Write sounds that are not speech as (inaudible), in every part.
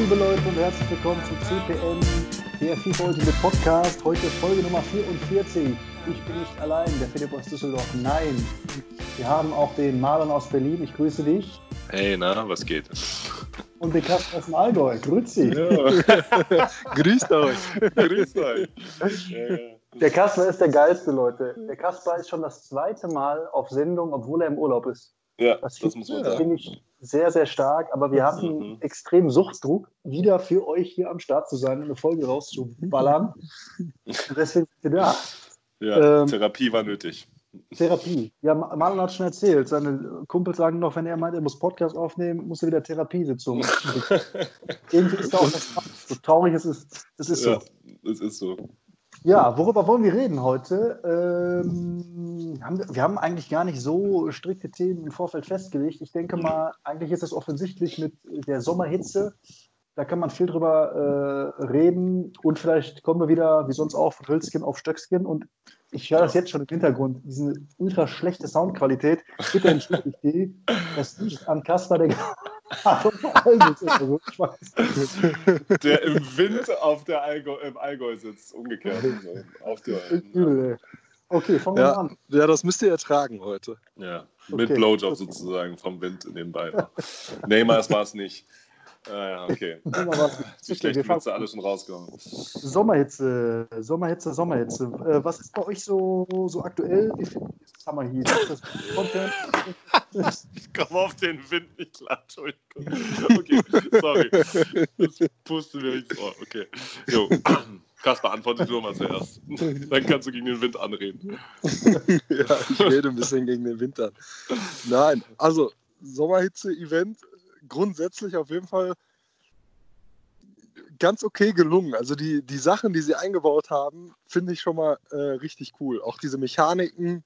liebe Leute, und herzlich willkommen zum CPN, der FIFA Ultimate Podcast. Heute Folge Nummer 44. Ich bin nicht allein, der Philipp aus Düsseldorf. Nein, wir haben auch den Marlon aus Berlin. Ich grüße dich. Hey, na, was geht? Und den Kasper aus dem Allgäu. Grüezi. Ja. (laughs) Grüßt euch. Grüßt euch. Ja, ja. Der Kasper ist der geilste, Leute. Der Kasper ist schon das zweite Mal auf Sendung, obwohl er im Urlaub ist. Ja, das, das muss man sagen. finde ich sehr, sehr stark. Aber wir hatten mhm. extremen Suchtdruck, wieder für euch hier am Start zu sein und eine Folge rauszuballern. (laughs) deswegen sind wir da. Ja, ähm, Therapie war nötig. Therapie. Ja, Marlon hat schon erzählt. Seine Kumpels sagen noch, wenn er meint, er muss Podcast aufnehmen, muss er wieder Therapiesitzung. (laughs) Irgendwie ist da auch das so traurig es ist. Das ist so. Ja, das ist so. Ja, worüber wollen wir reden heute? Ähm, haben, wir haben eigentlich gar nicht so strikte Themen im Vorfeld festgelegt. Ich denke mal, eigentlich ist es offensichtlich mit der Sommerhitze. Da kann man viel drüber äh, reden und vielleicht kommen wir wieder, wie sonst auch, von Hölzchen auf Stöckskin. Und ich höre das jetzt schon im Hintergrund, diese ultra schlechte Soundqualität. Bitte entschuldigt die. Das liegt an Kasper, der (laughs) der im Wind auf der Allgäu, im Allgäu sitzt, umgekehrt. auf der, okay, fangen wir ja, an. Ja, das müsst ihr ertragen heute. Ja, mit okay. Blowjob sozusagen vom Wind nebenbei. (laughs) Neymar war es nicht. Ah, ja, okay. (laughs) (laughs) Die schlechten Witze alle schon rausgekommen. Sommerhitze, Sommerhitze, Sommerhitze. Äh, was ist bei euch so, so aktuell? Wie viel Summer Heat? Ich komme auf den Wind nicht klar, Entschuldigung. Okay, sorry. Das pustet mir ins Ohr. Okay. Jo. Kasper, antworte du mal zuerst. Dann kannst du gegen den Wind anreden. (laughs) ja, ich rede ein bisschen gegen den Wind an. Nein, also Sommerhitze-Event grundsätzlich auf jeden Fall ganz okay gelungen. Also die, die Sachen, die sie eingebaut haben, finde ich schon mal äh, richtig cool. Auch diese Mechaniken,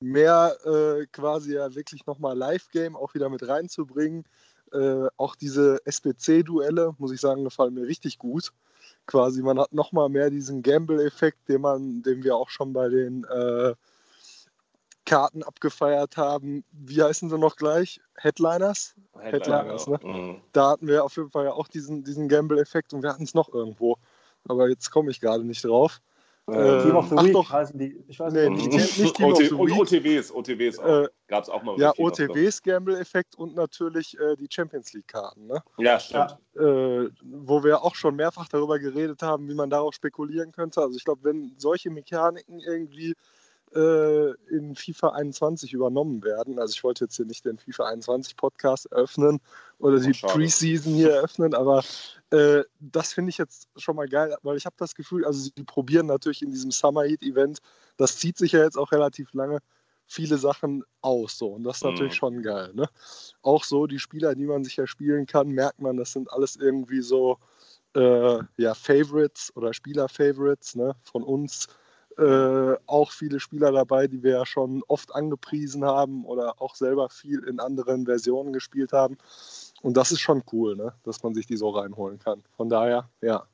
mehr äh, quasi ja wirklich nochmal Live-Game auch wieder mit reinzubringen. Äh, auch diese SPC-Duelle, muss ich sagen, gefallen mir richtig gut. Quasi, man hat nochmal mehr diesen Gamble-Effekt, den, man, den wir auch schon bei den äh, Karten abgefeiert haben. Wie heißen sie noch gleich? Headliners? Headliners, ne? Mhm. Da hatten wir auf jeden Fall ja auch diesen, diesen Gamble-Effekt und wir hatten es noch irgendwo. Aber jetzt komme ich gerade nicht drauf. Äh, Team of the Week doch, heißen die. Ich weiß nee, nicht. nicht, nicht Team of the Week. OTWs, OTWs Äh, Gab es auch mal. Ja, OTWs, Gamble-Effekt und natürlich äh, die Champions League-Karten. Ne? Ja, stimmt. Äh, wo wir auch schon mehrfach darüber geredet haben, wie man darauf spekulieren könnte. Also ich glaube, wenn solche Mechaniken irgendwie äh, in FIFA 21 übernommen werden. Also ich wollte jetzt hier nicht den FIFA 21 Podcast eröffnen oder die oh, Preseason hier eröffnen, aber äh, das finde ich jetzt schon mal geil, weil ich habe das Gefühl, also sie probieren natürlich in diesem Summer Heat Event, das zieht sich ja jetzt auch relativ lange, viele Sachen aus. So. Und das ist mhm. natürlich schon geil. Ne? Auch so die Spieler, die man sich ja spielen kann, merkt man, das sind alles irgendwie so äh, ja, Favorites oder Spieler-Favorites ne? von uns äh, auch viele Spieler dabei, die wir ja schon oft angepriesen haben oder auch selber viel in anderen Versionen gespielt haben. Und das ist schon cool, ne? dass man sich die so reinholen kann. Von daher, ja.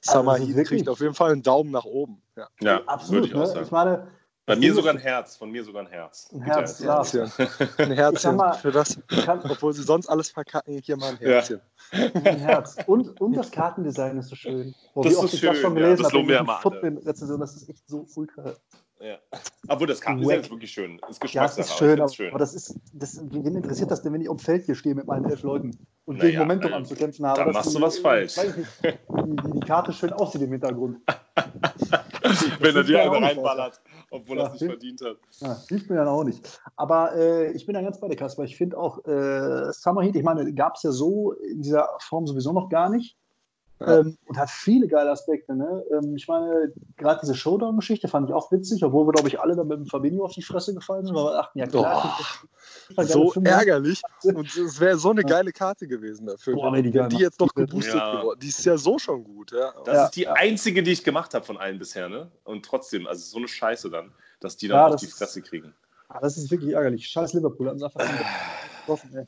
Summer also kriegt auf jeden Fall einen Daumen nach oben. Ja, ja absolut. Ich, ne? ich meine, bei mir sogar ein Herz, von mir sogar ein Herz. Ein Herz, ja. (laughs) Ein Herzchen mal, für das, obwohl sie sonst alles verkacken, hier mal ein Herzchen. Ja. Ein Herz. Und, und das Kartendesign ist so schön. Wo das ist so schön, das schon gelesen ja, das loben wir ja mal Rezension, das ist echt so ultra ja. Obwohl das Kartendesign ist wirklich schön. Ist ja, das ist schön, aber, schön. aber das ist, das, wen interessiert das denn, wenn ich um Feld hier stehe mit meinen elf Leuten und naja, gegen Momentum äh, anzukämpfen habe? Dann machst du was falsch. Wie die Karte schön aussieht im Hintergrund. (laughs) wenn er dir eine reinballert obwohl ja, er es nicht verdient hat. Ja, hilft mir dann auch nicht. Aber äh, ich bin da ganz bei dir, Kasper. Ich finde auch äh, Summer Heat, ich meine, gab es ja so in dieser Form sowieso noch gar nicht. Ja. Ähm, und hat viele geile Aspekte. Ne? Ähm, ich meine, gerade diese Showdown-Geschichte fand ich auch witzig, obwohl wir, glaube ich, alle da mit dem Fabinho auf die Fresse gefallen sind, weil wir dachten, ja klar. Oh, so ärgerlich. (laughs) Und es wäre so eine geile Karte gewesen dafür. Boah, wenn, die, die jetzt noch geboostet ja. geworden. Die ist ja so schon gut. Ja. Das ja. ist die einzige, die ich gemacht habe von allen bisher. Ne? Und trotzdem, also so eine Scheiße dann, dass die dann ja, auf die Fresse kriegen. Ah, das ist wirklich ärgerlich. Scheiß Liverpool hat uns einfach (sighs) getroffen, ey.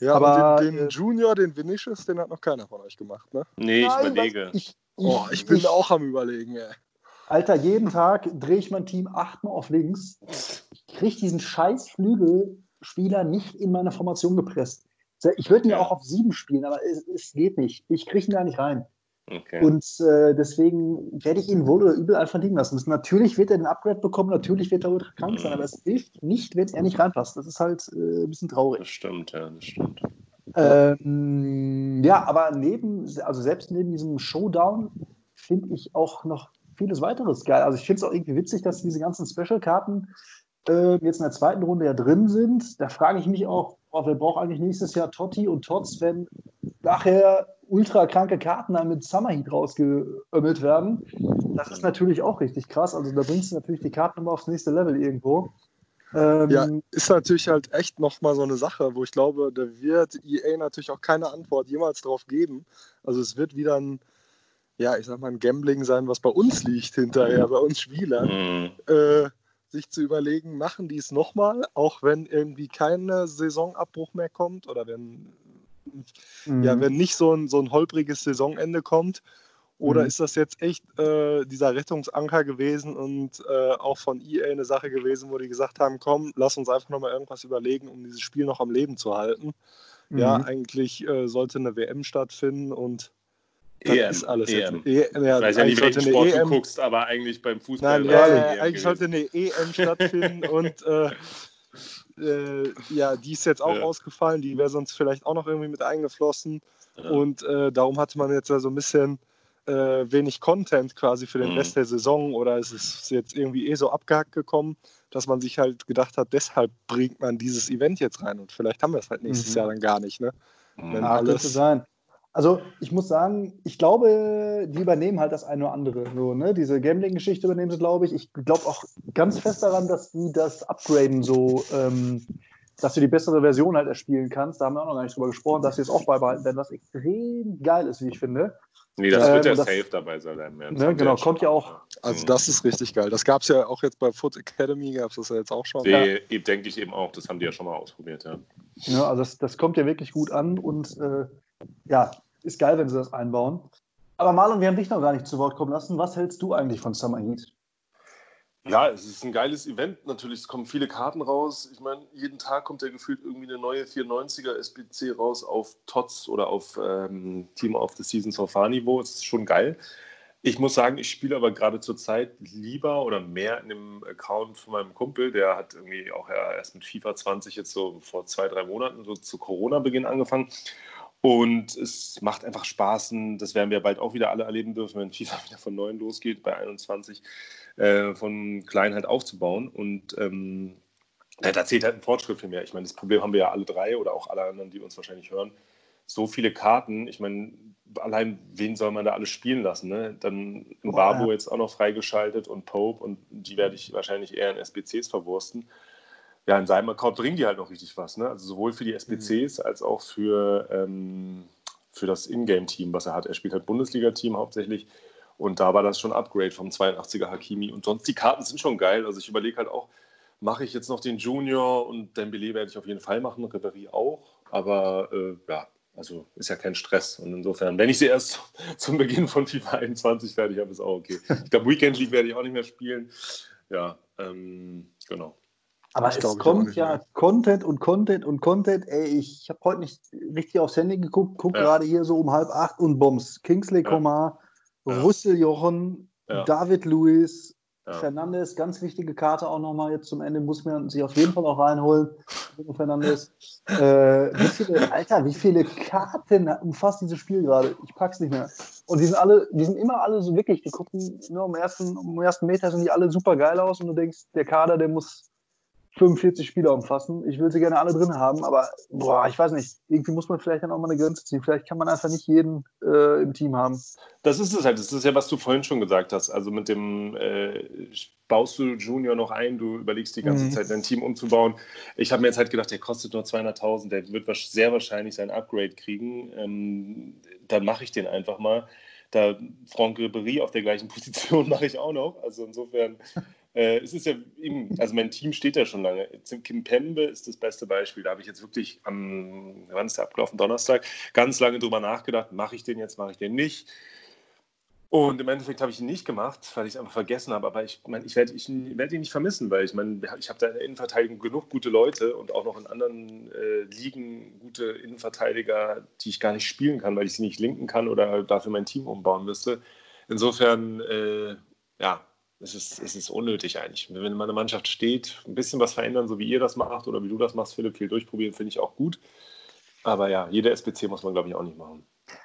Ja, aber den, den, äh, Junior, den Vinicius, den hat noch keiner von euch gemacht, ne? Nee, ich Nein, überlege. Ich, oh, ich bin ich, auch am überlegen, ey. Alter, jeden Tag drehe ich mein Team achtmal auf links. Ich kriege diesen scheiß Flügelspieler nicht in meine Formation gepresst. Ich würde ihn ja auch auf sieben spielen, aber es, es geht nicht. Ich kriege ihn da nicht rein. Okay. Und äh, deswegen werde ich ihn wohl oder übel einfach liegen lassen müssen. Natürlich wird er den Upgrade bekommen, natürlich wird er ultra krank sein, aber es hilft nicht, wenn er nicht reinpasst. Das ist halt äh, ein bisschen traurig. Das stimmt, ja, das stimmt. Ähm, ja, aber neben, also selbst neben diesem Showdown finde ich auch noch vieles weiteres geil. Also ich finde es auch irgendwie witzig, dass diese ganzen Special-Karten äh, jetzt in der zweiten Runde ja drin sind. Da frage ich mich auch, oh, wer braucht eigentlich nächstes Jahr Totti und Tots, wenn nachher ultra kranke Karten dann mit Summer Heat rausgeömmelt werden. Das ist natürlich auch richtig krass. Also da bringst du natürlich die Karten immer aufs nächste Level irgendwo. Ähm, ja, ist natürlich halt echt nochmal so eine Sache, wo ich glaube, da wird EA natürlich auch keine Antwort jemals drauf geben. Also es wird wieder ein, ja, ich sag mal, ein Gambling sein, was bei uns liegt hinterher, bei uns Spielern. Mhm. Äh, sich zu überlegen, machen die es nochmal, auch wenn irgendwie kein Saisonabbruch mehr kommt oder wenn mhm. ja, wenn nicht so ein, so ein holpriges Saisonende kommt? Oder mhm. ist das jetzt echt äh, dieser Rettungsanker gewesen und äh, auch von EA eine Sache gewesen, wo die gesagt haben, komm, lass uns einfach nochmal irgendwas überlegen, um dieses Spiel noch am Leben zu halten? Mhm. Ja, eigentlich äh, sollte eine WM stattfinden und das EM, ist alles EM. E ja, ich weiß ja nicht, welchen Sport EM, du guckst, aber eigentlich beim Fußball. Nein, ja, ja, eigentlich sollte eine EM stattfinden und äh, äh, ja, die ist jetzt auch ja. ausgefallen, die wäre sonst vielleicht auch noch irgendwie mit eingeflossen. Ja. Und äh, darum hatte man jetzt ja so ein bisschen äh, wenig Content quasi für den mhm. Rest der Saison oder es ist jetzt irgendwie eh so abgehackt gekommen, dass man sich halt gedacht hat, deshalb bringt man dieses Event jetzt rein und vielleicht haben wir es halt nächstes mhm. Jahr dann gar nicht. Ne? Mhm. Wenn ah, alles, könnte sein. Also ich muss sagen, ich glaube, die übernehmen halt das eine oder andere. So, ne? Diese Gambling-Geschichte übernehmen sie, glaube ich. Ich glaube auch ganz fest daran, dass die das upgraden, so ähm, dass du die bessere Version halt erspielen kannst. Da haben wir auch noch gar nicht drüber gesprochen, dass sie es auch beibehalten werden, was extrem geil ist, wie ich finde. Nee, das wird ähm, ja das, safe dabei sein. Ne, genau, kommt ja auch. Also das ist richtig geil. Das gab es ja auch jetzt bei Foot Academy, gab es das ja jetzt auch schon. Nee, ja. denke ich eben auch. Das haben die ja schon mal ausprobiert, ja. ja also das, das kommt ja wirklich gut an und äh, ja, ist geil, wenn sie das einbauen. Aber Marlon, wir haben dich noch gar nicht zu Wort kommen lassen. Was hältst du eigentlich von Summer Heat? Ja, es ist ein geiles Event. Natürlich, es kommen viele Karten raus. Ich meine, jeden Tag kommt ja gefühlt irgendwie eine neue 490er SBC raus auf TOTS oder auf ähm, Team of the Season Sofa-Niveau. Es ist schon geil. Ich muss sagen, ich spiele aber gerade zur Zeit lieber oder mehr in dem Account von meinem Kumpel. Der hat irgendwie auch erst mit FIFA 20 jetzt so vor zwei, drei Monaten so zu Corona-Beginn angefangen. Und es macht einfach Spaß. Das werden wir bald auch wieder alle erleben dürfen, wenn FIFA (laughs) wieder von neuem losgeht, bei 21, äh, von klein halt aufzubauen. Und ähm, da zählt halt ein Fortschritt für mehr. Ich meine, das Problem haben wir ja alle drei oder auch alle anderen, die uns wahrscheinlich hören. So viele Karten, ich meine, allein wen soll man da alles spielen lassen? Ne? Dann Mbabo ja. jetzt auch noch freigeschaltet und Pope und die werde ich wahrscheinlich eher in SBCs verwursten ja, in seinem Account bringen die halt noch richtig was. Ne? Also sowohl für die SBCs mhm. als auch für, ähm, für das Ingame-Team, was er hat. Er spielt halt Bundesliga-Team hauptsächlich. Und da war das schon Upgrade vom 82er Hakimi. Und sonst, die Karten sind schon geil. Also ich überlege halt auch, mache ich jetzt noch den Junior und Dembele werde ich auf jeden Fall machen, Ribéry auch. Aber äh, ja, also ist ja kein Stress. Und insofern, wenn ich sie erst (laughs) zum Beginn von FIFA 21 fertig habe, ist auch okay. Ich glaube, Weekend League werde ich auch nicht mehr spielen. Ja, ähm, genau. Aber das es kommt ja mehr. Content und Content und Content. Ey, ich habe heute nicht richtig aufs Handy geguckt, gucke ja. gerade hier so um halb acht und Bombs. Kingsley ja. Coman, ja. Russell Jochen, ja. David Lewis, Fernandes, ganz wichtige Karte auch nochmal jetzt zum Ende, muss man sich auf jeden Fall auch reinholen. Fernandes. Äh, wie viele, Alter, wie viele Karten umfasst dieses Spiel gerade? Ich pack's nicht mehr. Und die sind alle, die sind immer alle so wirklich, die gucken nur am ersten, am ersten Meter sind die alle super geil aus und du denkst, der Kader, der muss 45 Spieler umfassen. Ich will sie gerne alle drin haben, aber boah, ich weiß nicht. Irgendwie muss man vielleicht dann auch mal eine Grenze ziehen. Vielleicht kann man einfach nicht jeden äh, im Team haben. Das ist es halt. Das ist ja, was du vorhin schon gesagt hast. Also mit dem äh, baust du Junior noch ein, du überlegst die ganze mhm. Zeit dein Team umzubauen. Ich habe mir jetzt halt gedacht, der kostet nur 200.000, der wird sehr wahrscheinlich sein Upgrade kriegen. Ähm, dann mache ich den einfach mal. Da Franck Ribéry auf der gleichen (laughs) Position mache ich auch noch. Also insofern äh, es ist ja eben, also mein Team steht ja schon lange. Kim Pembe ist das beste Beispiel. Da habe ich jetzt wirklich am, wann ist der abgelaufen? Donnerstag, ganz lange drüber nachgedacht, mache ich den jetzt, mache ich den nicht. Und im Endeffekt habe ich ihn nicht gemacht, weil ich es einfach vergessen habe. Aber ich meine, ich werde werd ihn nicht vermissen, weil ich meine, ich habe da in der Innenverteidigung genug gute Leute und auch noch in anderen äh, Ligen gute Innenverteidiger, die ich gar nicht spielen kann, weil ich sie nicht linken kann oder dafür mein Team umbauen müsste. Insofern, äh, ja, es ist, es ist unnötig eigentlich. Wenn meine Mannschaft steht, ein bisschen was verändern, so wie ihr das macht oder wie du das machst, Philipp, viel durchprobieren, finde ich auch gut. Aber ja, jeder SPC muss man, glaube ich, auch nicht machen.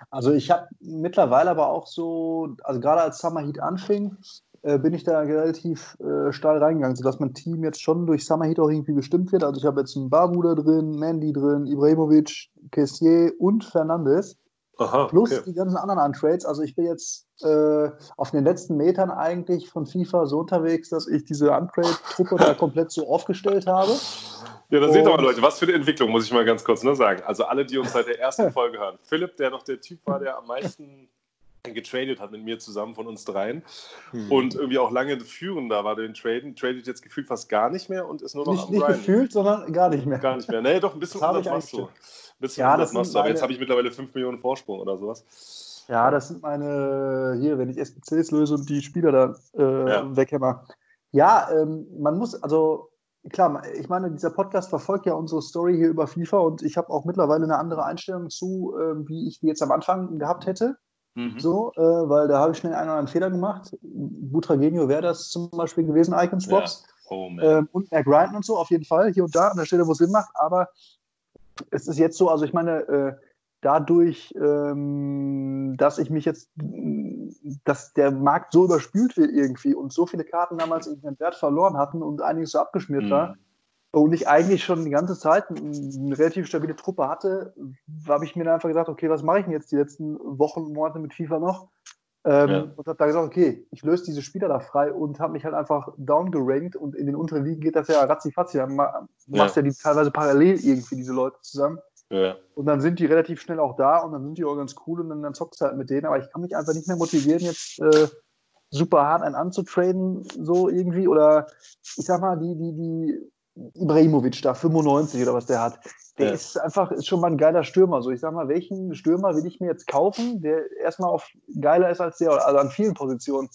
Also ich habe mittlerweile aber auch so, also gerade als Summer Heat anfing, äh, bin ich da relativ äh, steil reingegangen, sodass mein Team jetzt schon durch Summer Heat auch irgendwie bestimmt wird. Also ich habe jetzt einen Barbuda drin, Mandy drin, Ibrahimovic, Kessier und Fernandes. Aha, plus okay. die ganzen anderen Untrades. Also ich bin jetzt äh, auf den letzten Metern eigentlich von FIFA so unterwegs, dass ich diese Untrade-Truppe da komplett so aufgestellt habe. Ja, da seht ihr mal, Leute, was für eine Entwicklung, muss ich mal ganz kurz nur sagen. Also alle, die uns seit der ersten Folge hören. Philipp, der noch der Typ war, der am meisten getradet hat mit mir zusammen von uns dreien hm. und irgendwie auch lange führender war den Traden, tradet jetzt gefühlt fast gar nicht mehr und ist nur noch nicht, am Nicht Ryan. gefühlt, sondern gar nicht mehr. Gar nicht mehr. Nee, doch, ein bisschen das machst du. Ein bisschen ja, das machst du, aber jetzt habe ich mittlerweile 5 Millionen Vorsprung oder sowas. Ja, das sind meine, hier, wenn ich SPCs löse und die Spieler da äh, ja. weghämmer. Ja, ähm, man muss, also klar, ich meine, dieser Podcast verfolgt ja unsere Story hier über FIFA und ich habe auch mittlerweile eine andere Einstellung zu, äh, wie ich die jetzt am Anfang gehabt hätte. Mhm. So, äh, weil da habe ich schnell einen oder anderen Fehler gemacht. Butragenio wäre das zum Beispiel gewesen, Icon Swaps. Ja. Oh, ähm, und mehr Grinden und so, auf jeden Fall, hier und da, an der Stelle, wo es Sinn macht. Aber es ist jetzt so, also ich meine, äh, dadurch, ähm, dass ich mich jetzt, dass der Markt so überspült wird irgendwie und so viele Karten damals ihren Wert verloren hatten und einiges so abgeschmiert mhm. war und ich eigentlich schon die ganze Zeit eine relativ stabile Truppe hatte, habe ich mir dann einfach gesagt, okay, was mache ich denn jetzt die letzten Wochen, Monate mit FIFA noch? Ähm, ja. Und habe da gesagt, okay, ich löse diese Spieler da frei und habe mich halt einfach downgerankt und in den unteren Ligen geht das ja ratzi-fatzi. Dann machst ja. ja die teilweise parallel irgendwie diese Leute zusammen. Ja. Und dann sind die relativ schnell auch da und dann sind die auch ganz cool und dann, dann zockst du halt mit denen. Aber ich kann mich einfach nicht mehr motivieren, jetzt äh, super hart einen anzutraden, so irgendwie. Oder ich sag mal, die, die, die Ibrahimovic da, 95 oder was der hat, der ja. ist einfach ist schon mal ein geiler Stürmer. So, ich sag mal, welchen Stürmer will ich mir jetzt kaufen, der erstmal auf geiler ist als der, also an vielen Positionen.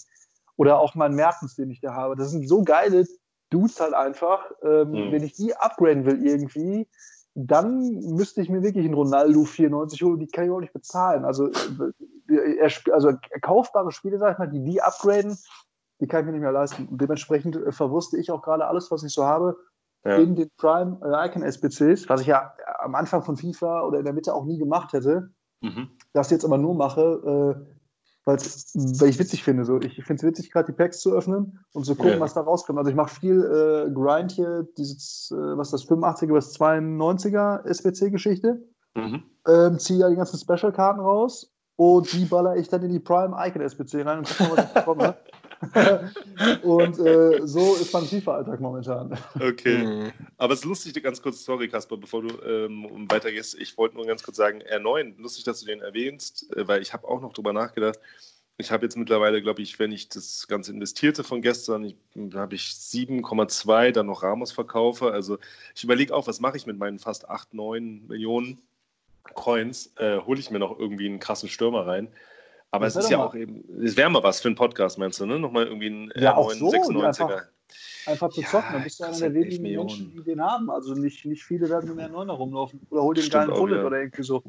Oder auch mein Mertens, den ich da habe. Das sind so geile Dudes halt einfach. Ähm, mhm. Wenn ich die upgraden will irgendwie, dann müsste ich mir wirklich einen Ronaldo 94 holen, die kann ich auch nicht bezahlen. Also, äh, er, also kaufbare Spiele, sag ich mal, die die upgraden, die kann ich mir nicht mehr leisten. Und dementsprechend äh, verwurste ich auch gerade alles, was ich so habe, ja. in den Prime äh, Icon SBCs, was ich ja am Anfang von FIFA oder in der Mitte auch nie gemacht hätte. Mhm. Das jetzt aber nur mache, äh, weil ich witzig finde. So. Ich finde es witzig, gerade die Packs zu öffnen und zu gucken, ja. was da rauskommt. Also ich mache viel äh, Grind hier, dieses, äh, was das 85er bis 92er SPC-Geschichte. Mhm. Ähm, ziehe da die ganzen Special-Karten raus und die baller ich dann in die Prime Icon SPC rein und gucke mal, was ich bekomme. (laughs) (laughs) und äh, so ist mein FIFA-Alltag momentan. Okay. Mhm. Aber es ist lustig, ganz kurz, sorry Kasper, bevor du ähm, weitergehst, ich wollte nur ganz kurz sagen, R9, lustig, dass du den erwähnst, äh, weil ich habe auch noch drüber nachgedacht. Ich habe jetzt mittlerweile, glaube ich, wenn ich das Ganze investierte von gestern, habe ich 7,2 dann noch Ramos verkaufe. Also ich überlege auch, was mache ich mit meinen fast 8, 9 Millionen Coins? Äh, Hole ich mir noch irgendwie einen krassen Stürmer rein? Aber das es ist ja auch eben, es wäre mal was für einen Podcast, meinst du, ne? Nochmal irgendwie ein ja, R9 so, 96er einfach zu zocken. Ja, dann bist du einer der wenigen Menschen, die den haben. Also nicht, nicht viele werden mehr Neuner rumlaufen. Oder hol den Stimmt geilen Hullet ja. oder irgendwie so.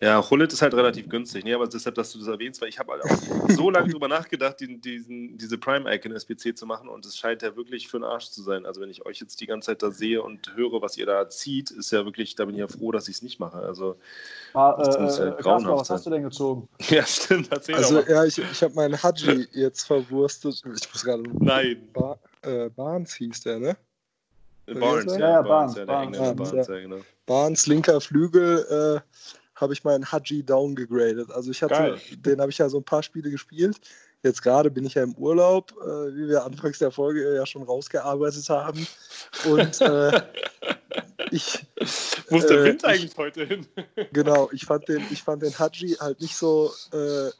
Ja, Hullet ist halt relativ günstig. Nee, aber deshalb, dass du das erwähnst, weil ich habe halt auch so (laughs) lange drüber nachgedacht, diesen, diesen, diese Prime-Icon-SPC zu machen und es scheint ja wirklich für den Arsch zu sein. Also wenn ich euch jetzt die ganze Zeit da sehe und höre, was ihr da zieht, ist ja wirklich, da bin ich ja froh, dass ich es nicht mache. Also ah, äh, äh, Kasper, was hast du denn gezogen? (laughs) Ja, stimmt. Erzähl also ja, ich, ich habe meinen Haji jetzt verwurstet. Ich muss gerade... Nein. Bar äh, Barnes hieß der, ne? Barnes, ja, ja, Barnes, Barnes, Barnes, Barnes, Barnes, ja, genau. Barnes linker Flügel, äh, habe ich meinen Haji downgegradet. Also ich hatte, Geil. den habe ich ja so ein paar Spiele gespielt. Jetzt gerade bin ich ja im Urlaub, äh, wie wir anfangs der Folge ja schon rausgearbeitet haben. Und äh, (laughs) ich. Wo ist der Wind äh, eigentlich heute hin? genau, ich fand den, ich fand den Haji halt nicht so äh,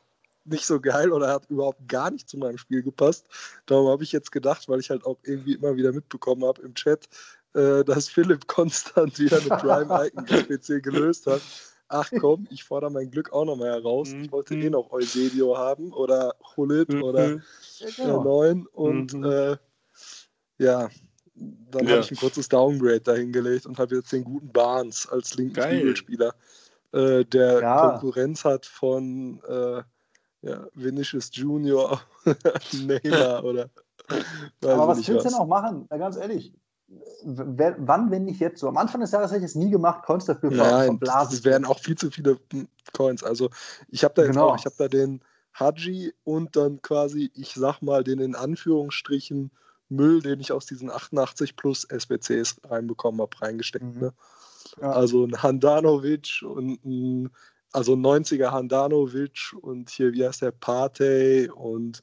nicht so geil oder hat überhaupt gar nicht zu meinem Spiel gepasst. Darum habe ich jetzt gedacht, weil ich halt auch irgendwie immer wieder mitbekommen habe im Chat, äh, dass Philipp (laughs) konstant wieder eine Prime Icon PC gelöst hat, ach komm, ich fordere mein Glück auch nochmal heraus. Ich wollte eh noch Eusebio haben oder Hulit oder ja, genau. 9 und mhm. äh, ja, dann ja. habe ich ein kurzes Downgrade dahingelegt und habe jetzt den guten Barnes als linken Flügelspieler, äh, der ja. Konkurrenz hat von äh, ja, Vinicius Junior, (laughs) Neymar (laughs) oder. Aber was willst du denn auch machen? Ja, ganz ehrlich. wann, wenn nicht jetzt so? Am Anfang des Jahres hätte ich es nie gemacht, Coins dafür Nein, es werden auch viel zu viele Coins. Also ich habe da jetzt genau. auch, ich habe da den Haji und dann quasi, ich sag mal, den in Anführungsstrichen Müll, den ich aus diesen 88 plus SBCs reinbekommen habe, reingesteckt. Mhm. Ne? Ja. Also ein Handanovic und ein, also 90er Handanovic und hier, wie heißt der, Partey und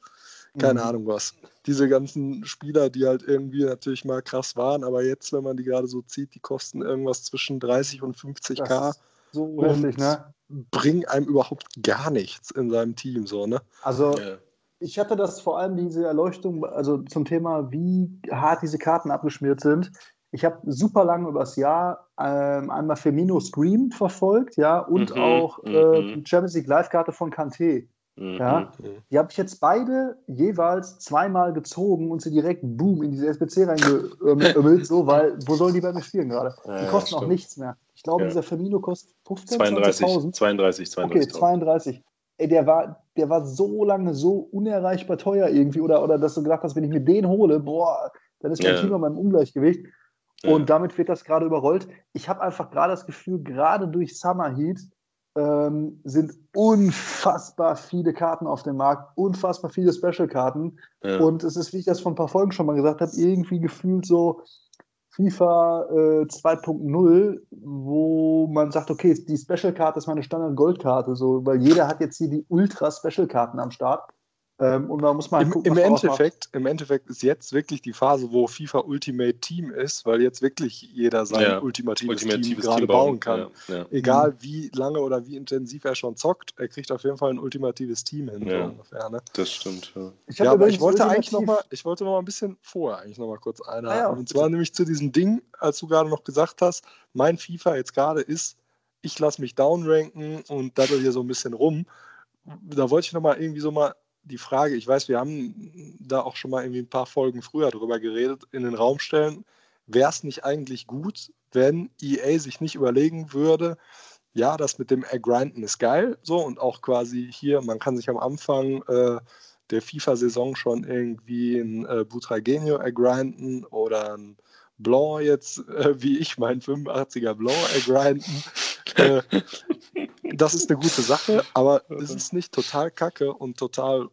keine mhm. Ahnung was. Diese ganzen Spieler, die halt irgendwie natürlich mal krass waren, aber jetzt, wenn man die gerade so zieht, die kosten irgendwas zwischen 30 und 50k. Das so und ne? bringen einem überhaupt gar nichts in seinem Team, so, ne? Also, ja ich hatte das vor allem diese Erleuchtung, also zum Thema, wie hart diese Karten abgeschmiert sind. Ich habe super lange übers Jahr ähm, einmal Firmino Scream verfolgt, ja, und mhm, auch äh, mhm. Champions League Live-Karte von Kanté. Mhm, ja, die habe ich jetzt beide jeweils zweimal gezogen und sie direkt boom in diese SBC reingeömmelt, (laughs) so, weil wo sollen die bei mir spielen gerade? Die kosten ja, auch nichts mehr. Ich glaube, ja. dieser Firmino kostet 15, 32, 32, 32. Okay, 32 ey, der war, der war so lange so unerreichbar teuer irgendwie. Oder, oder dass du gedacht hast, wenn ich mir den hole, boah, dann ist mein ja. Team an meinem Ungleichgewicht. Und damit wird das gerade überrollt. Ich habe einfach gerade das Gefühl, gerade durch Summer Heat ähm, sind unfassbar viele Karten auf dem Markt, unfassbar viele Special-Karten. Ja. Und es ist, wie ich das vor ein paar Folgen schon mal gesagt habe, irgendwie gefühlt so, FIFA äh, 2.0, wo man sagt, okay, die Special-Karte ist meine Standard-Goldkarte, so, weil jeder hat jetzt hier die Ultra-Special-Karten am Start. Ähm, und da muss man Im, gucken, im Endeffekt, Im Endeffekt ist jetzt wirklich die Phase, wo FIFA Ultimate Team ist, weil jetzt wirklich jeder sein ja, ultimatives, ultimatives Team, Team gerade bauen kann. Ja, ja. Egal mhm. wie lange oder wie intensiv er schon zockt, er kriegt auf jeden Fall ein ultimatives Team hin. So ungefähr, ne? Das stimmt. Ich, ja, aber ich wollte eigentlich noch mal, ich wollte noch mal ein bisschen vorher eigentlich noch mal kurz einhaken. Ah, und zwar nämlich zu diesem Ding, als du gerade noch gesagt hast, mein FIFA jetzt gerade ist, ich lasse mich downranken und daddel hier so ein bisschen rum. Da wollte ich noch mal irgendwie so mal die Frage, ich weiß, wir haben da auch schon mal irgendwie ein paar Folgen früher drüber geredet, in den Raum stellen, wäre es nicht eigentlich gut, wenn EA sich nicht überlegen würde, ja, das mit dem Grinden ist geil, so und auch quasi hier, man kann sich am Anfang äh, der FIFA-Saison schon irgendwie ein äh, Butragenio ergrinden oder ein Blanc jetzt, äh, wie ich mein 85er Blanc ergrinden. Äh, das ist eine gute Sache, aber es ist nicht total kacke und total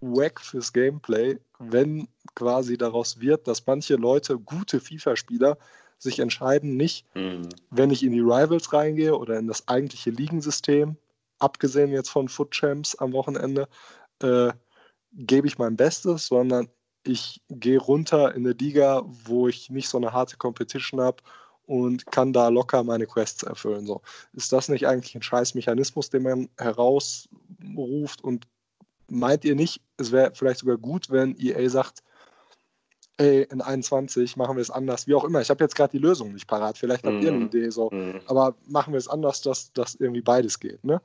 wack fürs Gameplay, wenn quasi daraus wird, dass manche Leute, gute FIFA-Spieler, sich entscheiden, nicht, mhm. wenn ich in die Rivals reingehe oder in das eigentliche Ligensystem, abgesehen jetzt von Foot Champs am Wochenende, äh, gebe ich mein Bestes, sondern ich gehe runter in eine Liga, wo ich nicht so eine harte Competition habe und kann da locker meine Quests erfüllen. So. Ist das nicht eigentlich ein scheiß Mechanismus, den man herausruft? Und meint ihr nicht, es wäre vielleicht sogar gut, wenn EA sagt, ey, in 21 machen wir es anders, wie auch immer. Ich habe jetzt gerade die Lösung nicht parat. Vielleicht habt mhm. ihr eine mhm. Idee so. Mhm. Aber machen wir es anders, dass, dass irgendwie beides geht. Ne?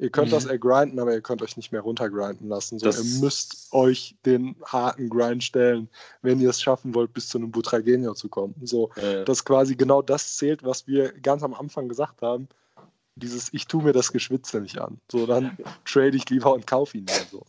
Ihr könnt mhm. das ergrinden, aber ihr könnt euch nicht mehr runtergrinden lassen. So, ihr müsst euch den harten Grind stellen, wenn ihr es schaffen wollt, bis zu einem Butragenio zu kommen. So, äh. dass quasi genau das zählt, was wir ganz am Anfang gesagt haben. Dieses, ich tue mir das Geschwitze nicht an. So, dann trade ich lieber und kaufe ihn mehr. So.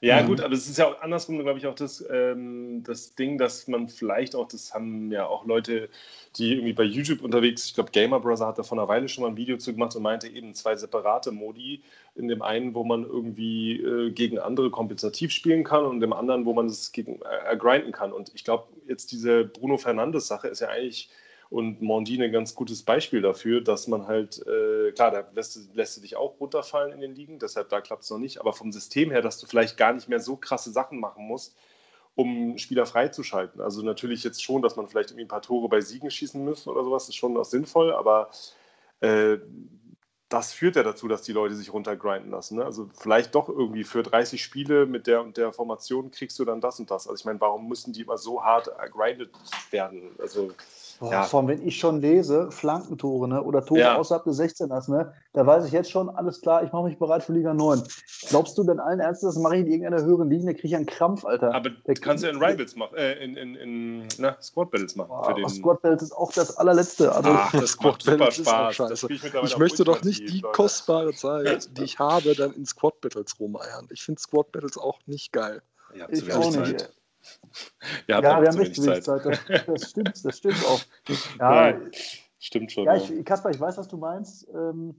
Ja, mhm. gut, aber es ist ja auch andersrum, glaube ich, auch das, ähm, das Ding, dass man vielleicht auch, das haben ja auch Leute, die irgendwie bei YouTube unterwegs, ich glaube, Gamer Brother hat da vor einer Weile schon mal ein Video zu gemacht und meinte eben zwei separate Modi. In dem einen, wo man irgendwie äh, gegen andere kompetitiv spielen kann und dem anderen, wo man es gegen äh, grinden kann. Und ich glaube, jetzt diese Bruno Fernandes-Sache ist ja eigentlich und Mondi ein ganz gutes Beispiel dafür, dass man halt, äh, klar, da lässt, lässt du dich auch runterfallen in den Ligen, deshalb da klappt es noch nicht, aber vom System her, dass du vielleicht gar nicht mehr so krasse Sachen machen musst, um Spieler freizuschalten. Also natürlich jetzt schon, dass man vielleicht irgendwie ein paar Tore bei Siegen schießen muss oder sowas, ist schon auch sinnvoll, aber äh, das führt ja dazu, dass die Leute sich runtergrinden lassen. Ne? Also vielleicht doch irgendwie für 30 Spiele mit der und der Formation kriegst du dann das und das. Also ich meine, warum müssen die immer so hart grindet werden? Also Boah, ja. Vor allem, wenn ich schon lese, Flankentore ne, oder Tore ja. außerhalb des 16ers, ne, da weiß ich jetzt schon, alles klar, ich mache mich bereit für Liga 9. Glaubst du denn allen Ernstes, das mache ich in irgendeiner höheren Liga, da kriege ich einen Krampf, Alter. Aber der kannst du in Rivals machen, äh, in, in, in na, Squad Battles machen. Boah, den... Squad Battles ist auch das allerletzte. Also, Ach, das Squad macht super Spaß. Ich, ich möchte doch nicht die Leute. kostbare Zeit, die ich habe, dann in Squad Battles rumeiern. Ich finde Squad Battles auch nicht geil. Ja, ich auch nicht. (laughs) ja, wir haben nicht zu wenig Zeit. Zeit. Das, das, stimmt, das stimmt auch. (laughs) Ja, ja stimmt schon. Ja, ich, Kaspar, ich weiß, was du meinst. Ähm,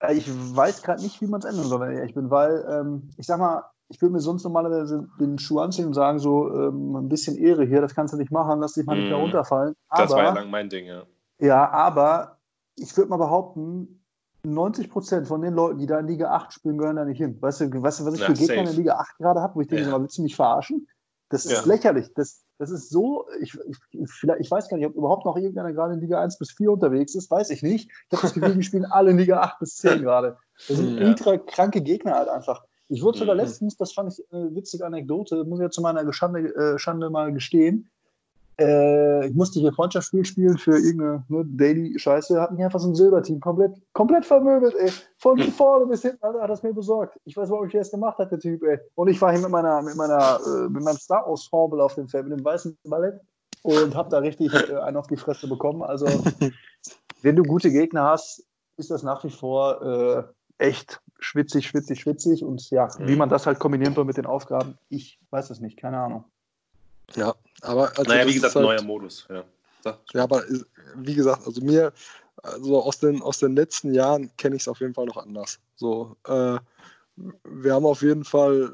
äh, ich weiß gerade nicht, wie man es ändern soll, wenn ich ehrlich bin, weil ähm, ich sag mal, ich würde mir sonst normalerweise den Schuh anziehen und sagen, so ähm, ein bisschen Ehre hier, das kannst du nicht machen, lass dich mal mm. nicht mehr mhm. runterfallen. Aber, das war ja lang mein Ding, ja. Ja, aber ich würde mal behaupten, 90 Prozent von den Leuten, die da in Liga 8 spielen, gehören da nicht hin. Weißt du, weißt du was ich ja, für Gegner safe. in Liga 8 gerade habe, wo ich denke, ja. willst du mich verarschen? Das ist ja. lächerlich. Das, das ist so, ich, ich, ich weiß gar nicht, ob überhaupt noch irgendeiner gerade in Liga 1 bis 4 unterwegs ist, weiß ich nicht. Ich habe das Gefühl, die spielen alle in Liga 8 bis 10 gerade. Das sind ja. ultra kranke Gegner halt einfach. Ich wurde sogar mhm. letztens, das fand ich eine witzige Anekdote, muss ich ja zu meiner Schande, äh, Schande mal gestehen, äh, ich musste hier Freundschaftsspiel spielen für irgendeine ne, Daily-Scheiße, hat mich einfach so ein Silberteam komplett, komplett vermöbelt, ey. Von hm. vorne bis hinten, Alter, hat das mir besorgt. Ich weiß überhaupt nicht, wer es gemacht hat, der Typ, ey. Und ich war hier mit meiner, mit meiner, äh, mit meinem Star-Ensemble auf dem Feld, mit dem weißen Ballett und hab da richtig äh, einen auf die Fresse bekommen. Also, (laughs) wenn du gute Gegner hast, ist das nach wie vor äh, echt schwitzig, schwitzig, schwitzig. Und ja, wie hm. man das halt kombinieren soll mit den Aufgaben, ich weiß es nicht, keine Ahnung. Ja, aber. Also naja, wie gesagt, halt, neuer Modus. Ja. ja, aber wie gesagt, also mir, also aus den, aus den letzten Jahren kenne ich es auf jeden Fall noch anders. So, äh, wir haben auf jeden Fall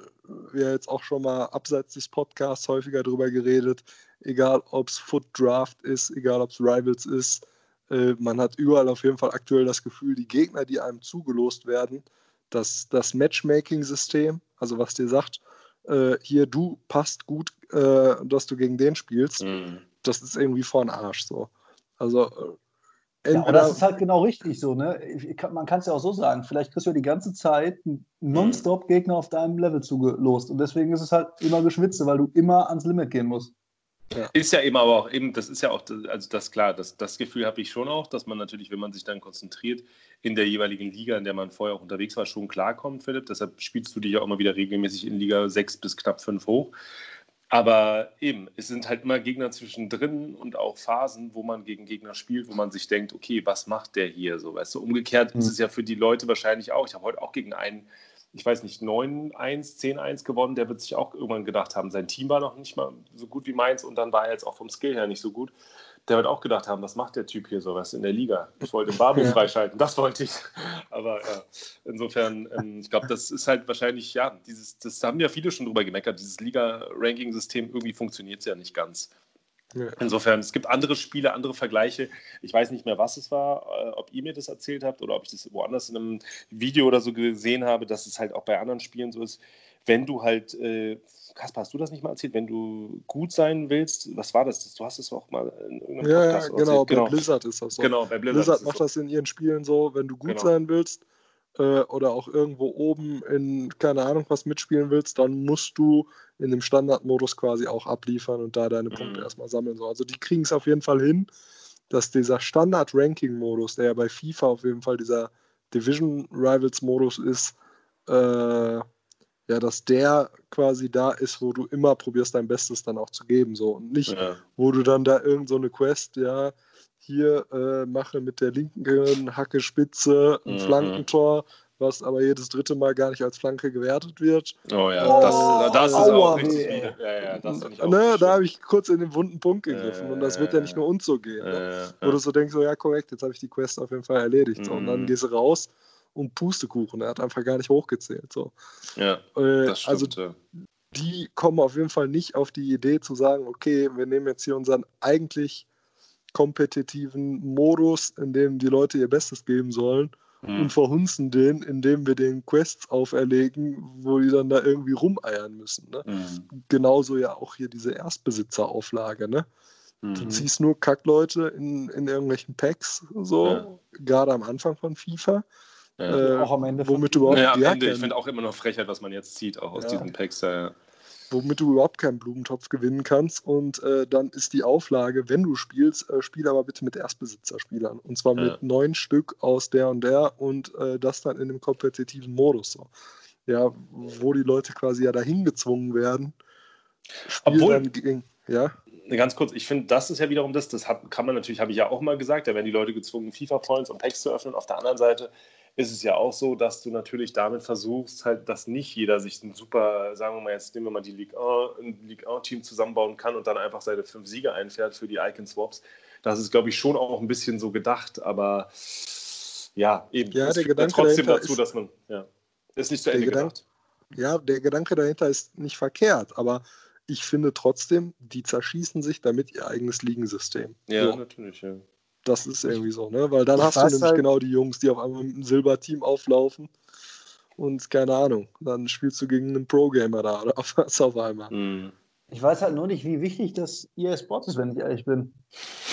ja jetzt auch schon mal abseits des Podcasts häufiger darüber geredet, egal ob es Foot Draft ist, egal ob es Rivals ist. Äh, man hat überall auf jeden Fall aktuell das Gefühl, die Gegner, die einem zugelost werden, dass das Matchmaking-System, also was dir sagt, äh, hier, du passt gut, äh, dass du gegen den spielst, mhm. das ist irgendwie vor Arsch so. Also äh, ja, das ist halt genau richtig so, ne? Kann, man kann es ja auch so sagen. Vielleicht kriegst du ja die ganze Zeit nonstop Gegner auf deinem Level zugelost. Und deswegen ist es halt immer Geschwitze, weil du immer ans Limit gehen musst. Ja. Ist ja eben aber auch eben, das ist ja auch, also das klar, das, das Gefühl habe ich schon auch, dass man natürlich, wenn man sich dann konzentriert, in der jeweiligen Liga, in der man vorher auch unterwegs war, schon klarkommt, Philipp. Deshalb spielst du dich ja auch immer wieder regelmäßig in Liga 6 bis knapp 5 hoch. Aber eben, es sind halt immer Gegner zwischendrin und auch Phasen, wo man gegen Gegner spielt, wo man sich denkt, okay, was macht der hier so? Weißt du, umgekehrt mhm. ist es ja für die Leute wahrscheinlich auch. Ich habe heute auch gegen einen ich weiß nicht, 9-1, 10-1 gewonnen. Der wird sich auch irgendwann gedacht haben, sein Team war noch nicht mal so gut wie meins und dann war er jetzt auch vom Skill her nicht so gut. Der wird auch gedacht haben, was macht der Typ hier so was in der Liga? Ich wollte den Barbo (laughs) freischalten, das wollte ich. Aber ja, insofern, ähm, ich glaube, das ist halt wahrscheinlich, ja, dieses, das haben ja viele schon drüber gemeckert, dieses Liga-Ranking-System, irgendwie funktioniert es ja nicht ganz. Ja. Insofern, es gibt andere Spiele, andere Vergleiche. Ich weiß nicht mehr, was es war, äh, ob ihr mir das erzählt habt oder ob ich das woanders in einem Video oder so gesehen habe, dass es halt auch bei anderen Spielen so ist. Wenn du halt, äh, Kaspar, hast du das nicht mal erzählt? Wenn du gut sein willst, was war das? Du hast es auch mal in irgendeinem ja, Podcast ja, genau, genau, bei Blizzard ist das so. Genau, bei Blizzard, Blizzard macht das in ihren Spielen so, wenn du gut genau. sein willst, äh, oder auch irgendwo oben in, keine Ahnung, was mitspielen willst, dann musst du in dem Standardmodus quasi auch abliefern und da deine Punkte mhm. erstmal sammeln. So. Also die kriegen es auf jeden Fall hin, dass dieser Standard-Ranking-Modus, der ja bei FIFA auf jeden Fall dieser Division-Rivals-Modus ist, äh, ja, dass der quasi da ist, wo du immer probierst, dein Bestes dann auch zu geben. So. Und nicht, ja. wo du dann da irgend so eine Quest, ja, hier äh, mache mit der linken Hacke Spitze ein mhm. Flankentor, was aber jedes dritte Mal gar nicht als Flanke gewertet wird. Oh ja, oh, das, das ist auch richtig. Ja, ja, das ne, da habe ich kurz in den wunden Punkt gegriffen und das wird ja nicht nur uns so gehen. Ne? Wo du so denkst, so, ja korrekt, jetzt habe ich die Quest auf jeden Fall erledigt. So. Und dann mhm. gehst du raus und Pustekuchen, er hat einfach gar nicht hochgezählt. So. Ja, äh, das also stimmt, also, die kommen auf jeden Fall nicht auf die Idee zu sagen, okay, wir nehmen jetzt hier unseren eigentlich kompetitiven Modus, in dem die Leute ihr Bestes geben sollen mhm. und verhunzen den, indem wir den Quests auferlegen, wo die dann da irgendwie rumeiern müssen. Ne? Mhm. Genauso ja auch hier diese Erstbesitzerauflage. Ne? Mhm. Du ziehst nur Kackleute in, in irgendwelchen Packs, so, ja. gerade am Anfang von FIFA. Ja. Äh, auch am Ende. Womit du überhaupt ja, am Ende, ich finde auch immer noch Frechheit, was man jetzt zieht, auch aus ja. diesen Packs. Ja, Womit du überhaupt keinen Blumentopf gewinnen kannst. Und äh, dann ist die Auflage, wenn du spielst, äh, spiel aber bitte mit Erstbesitzerspielern. Und zwar mit neun Stück aus der und der und äh, das dann in einem kompetitiven Modus. So. Ja, wo die Leute quasi ja dahin gezwungen werden. Obwohl, gegen, ja ganz kurz, ich finde, das ist ja wiederum das, das hat, kann man natürlich, habe ich ja auch mal gesagt, da werden die Leute gezwungen, FIFA-Points und Packs zu öffnen. Auf der anderen Seite ist es ja auch so, dass du natürlich damit versuchst, halt, dass nicht jeder sich ein super, sagen wir mal, jetzt nehmen wir mal die League 1, ein League 1-Team zusammenbauen kann und dann einfach seine fünf Siege einfährt für die Icon-Swaps. Das ist, glaube ich, schon auch ein bisschen so gedacht, aber ja, eben. Ja, der Gedanke trotzdem dazu, ist, dass man, ja, ist nicht zu Ende Gedanke, gedacht. Ja, der Gedanke dahinter ist nicht verkehrt, aber ich finde trotzdem, die zerschießen sich damit ihr eigenes Ligensystem. Ja, so. natürlich, ja. Das ist irgendwie so, ne? Weil dann ich hast du nämlich halt genau die Jungs, die auf einmal mit einem Silberteam auflaufen und keine Ahnung, dann spielst du gegen einen Pro-Gamer da oder (laughs) was auf einmal. Mhm. Ich weiß halt nur nicht, wie wichtig das EA Sports ist, wenn ich ehrlich bin.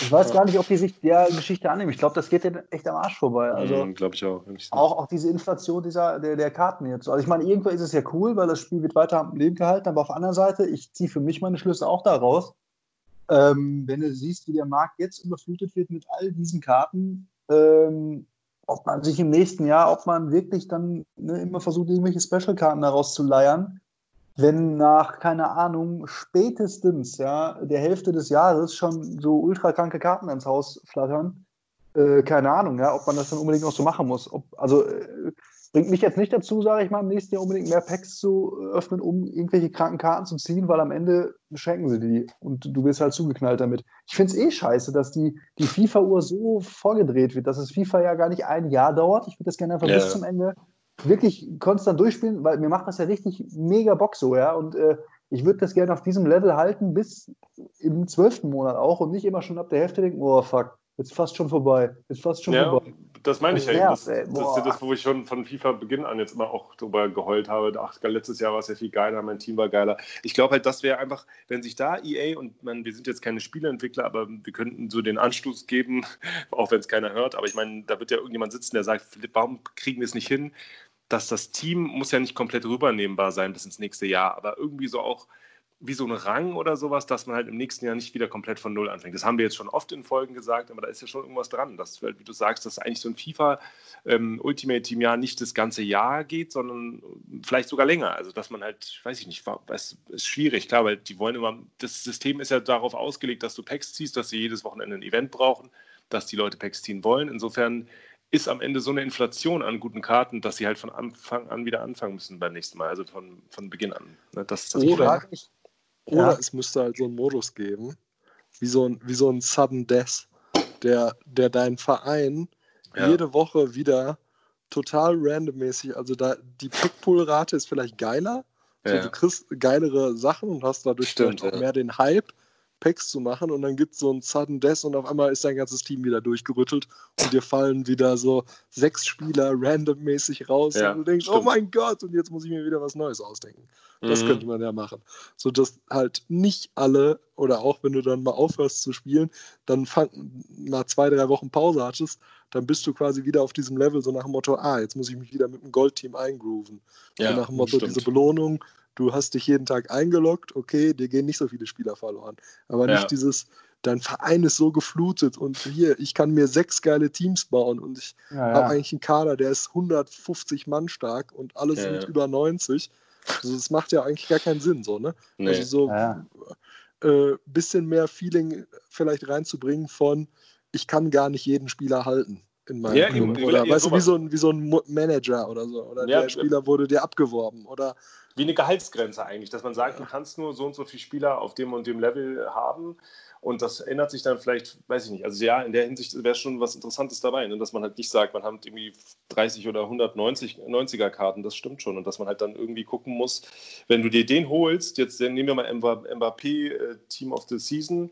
Ich weiß ja. gar nicht, ob die sich der Geschichte annehmen. Ich glaube, das geht denen echt am Arsch vorbei. Also, mhm, glaube ich auch. auch. Auch diese Inflation dieser, der, der Karten jetzt. Also ich meine, irgendwo ist es ja cool, weil das Spiel wird weiter am Leben gehalten, aber auf der anderen Seite, ich ziehe für mich meine Schlüsse auch daraus. Ähm, wenn du siehst, wie der Markt jetzt überflutet wird mit all diesen Karten, ähm, ob man sich im nächsten Jahr, ob man wirklich dann ne, immer versucht, irgendwelche Special-Karten daraus zu leiern wenn nach, keine Ahnung, spätestens ja, der Hälfte des Jahres schon so ultrakranke Karten ins Haus flattern, äh, keine Ahnung, ja, ob man das dann unbedingt noch so machen muss. Ob, also äh, bringt mich jetzt nicht dazu, sage ich mal, im nächsten Jahr unbedingt mehr Packs zu öffnen, um irgendwelche kranken Karten zu ziehen, weil am Ende schenken sie die und du wirst halt zugeknallt damit. Ich finde es eh scheiße, dass die, die FIFA-Uhr so vorgedreht wird, dass es FIFA ja gar nicht ein Jahr dauert. Ich würde das gerne einfach ja. bis zum Ende wirklich konstant durchspielen, weil mir macht das ja richtig mega Bock so, ja. Und äh, ich würde das gerne auf diesem Level halten, bis im zwölften Monat auch und nicht immer schon ab der Hälfte denken, oh fuck, jetzt fast schon vorbei, jetzt fast schon ja, vorbei. Das meine ich ja. Das, das, das, ist das, wo ich schon von FIFA Beginn an jetzt immer auch drüber geheult habe. Ach, letztes Jahr war es ja viel geiler, mein Team war geiler. Ich glaube halt, das wäre einfach, wenn sich da EA und man, wir sind jetzt keine Spieleentwickler, aber wir könnten so den Anstoß geben, (laughs) auch wenn es keiner hört. Aber ich meine, da wird ja irgendjemand sitzen, der sagt, warum kriegen wir es nicht hin, dass das Team muss ja nicht komplett rübernehmbar sein bis ins nächste Jahr, aber irgendwie so auch wie so ein Rang oder sowas, dass man halt im nächsten Jahr nicht wieder komplett von Null anfängt. Das haben wir jetzt schon oft in Folgen gesagt, aber da ist ja schon irgendwas dran, dass, wie du sagst, dass eigentlich so ein FIFA ähm, Ultimate Team ja nicht das ganze Jahr geht, sondern vielleicht sogar länger. Also dass man halt, weiß ich nicht, es ist schwierig, klar, weil die wollen immer, das System ist ja darauf ausgelegt, dass du Packs ziehst, dass sie jedes Wochenende ein Event brauchen, dass die Leute Packs ziehen wollen. Insofern ist am Ende so eine Inflation an guten Karten, dass sie halt von Anfang an wieder anfangen müssen beim nächsten Mal, also von, von Beginn an. Ne, das ist das oder, oder es müsste halt so einen Modus geben, wie so ein, wie so ein Sudden Death, der, der deinen Verein ja. jede Woche wieder total randommäßig, also da die Pickpool-Rate ist vielleicht geiler, ja. du kriegst geilere Sachen und hast dadurch Stimmt, auch mehr den Hype, Packs zu machen und dann gibt es so ein Sudden Death und auf einmal ist dein ganzes Team wieder durchgerüttelt und dir fallen wieder so sechs Spieler randommäßig raus ja, und du denkst, oh stimmt. oh mein Gott, und jetzt muss ich mir wieder was Neues ausdenken. Das mhm. könnte man ja machen. So dass halt nicht alle oder auch wenn du dann mal aufhörst zu spielen, dann fang, mal zwei, drei Wochen Pause hattest, dann bist du quasi wieder auf diesem Level, so nach dem Motto, ah, jetzt muss ich mich wieder mit dem Goldteam eingrooven. Ja, so nach dem Motto, stimmt. diese Belohnung, du hast dich jeden Tag eingeloggt, okay, dir gehen nicht so viele Spieler verloren. Aber ja. nicht dieses, dein Verein ist so geflutet und hier, ich kann mir sechs geile Teams bauen und ich ja, ja. habe eigentlich einen Kader, der ist 150 Mann stark und alle sind über 90. Also das macht ja eigentlich gar keinen Sinn, so, ne? Nee. Also so ein äh, bisschen mehr Feeling vielleicht reinzubringen von, ich kann gar nicht jeden Spieler halten in meinem ja, Team. Oder weißt du, wie so, ein, wie so ein Manager oder so. Oder ja, der Spieler wurde dir abgeworben. Oder wie eine Gehaltsgrenze eigentlich, dass man sagt, du kannst nur so und so viele Spieler auf dem und dem Level haben. Und das ändert sich dann vielleicht, weiß ich nicht. Also ja, in der Hinsicht wäre schon was Interessantes dabei, ne? dass man halt nicht sagt, man hat irgendwie 30 oder 190 90er Karten, das stimmt schon. Und dass man halt dann irgendwie gucken muss, wenn du dir den holst, jetzt nehmen wir mal Mbappé äh, Team of the Season,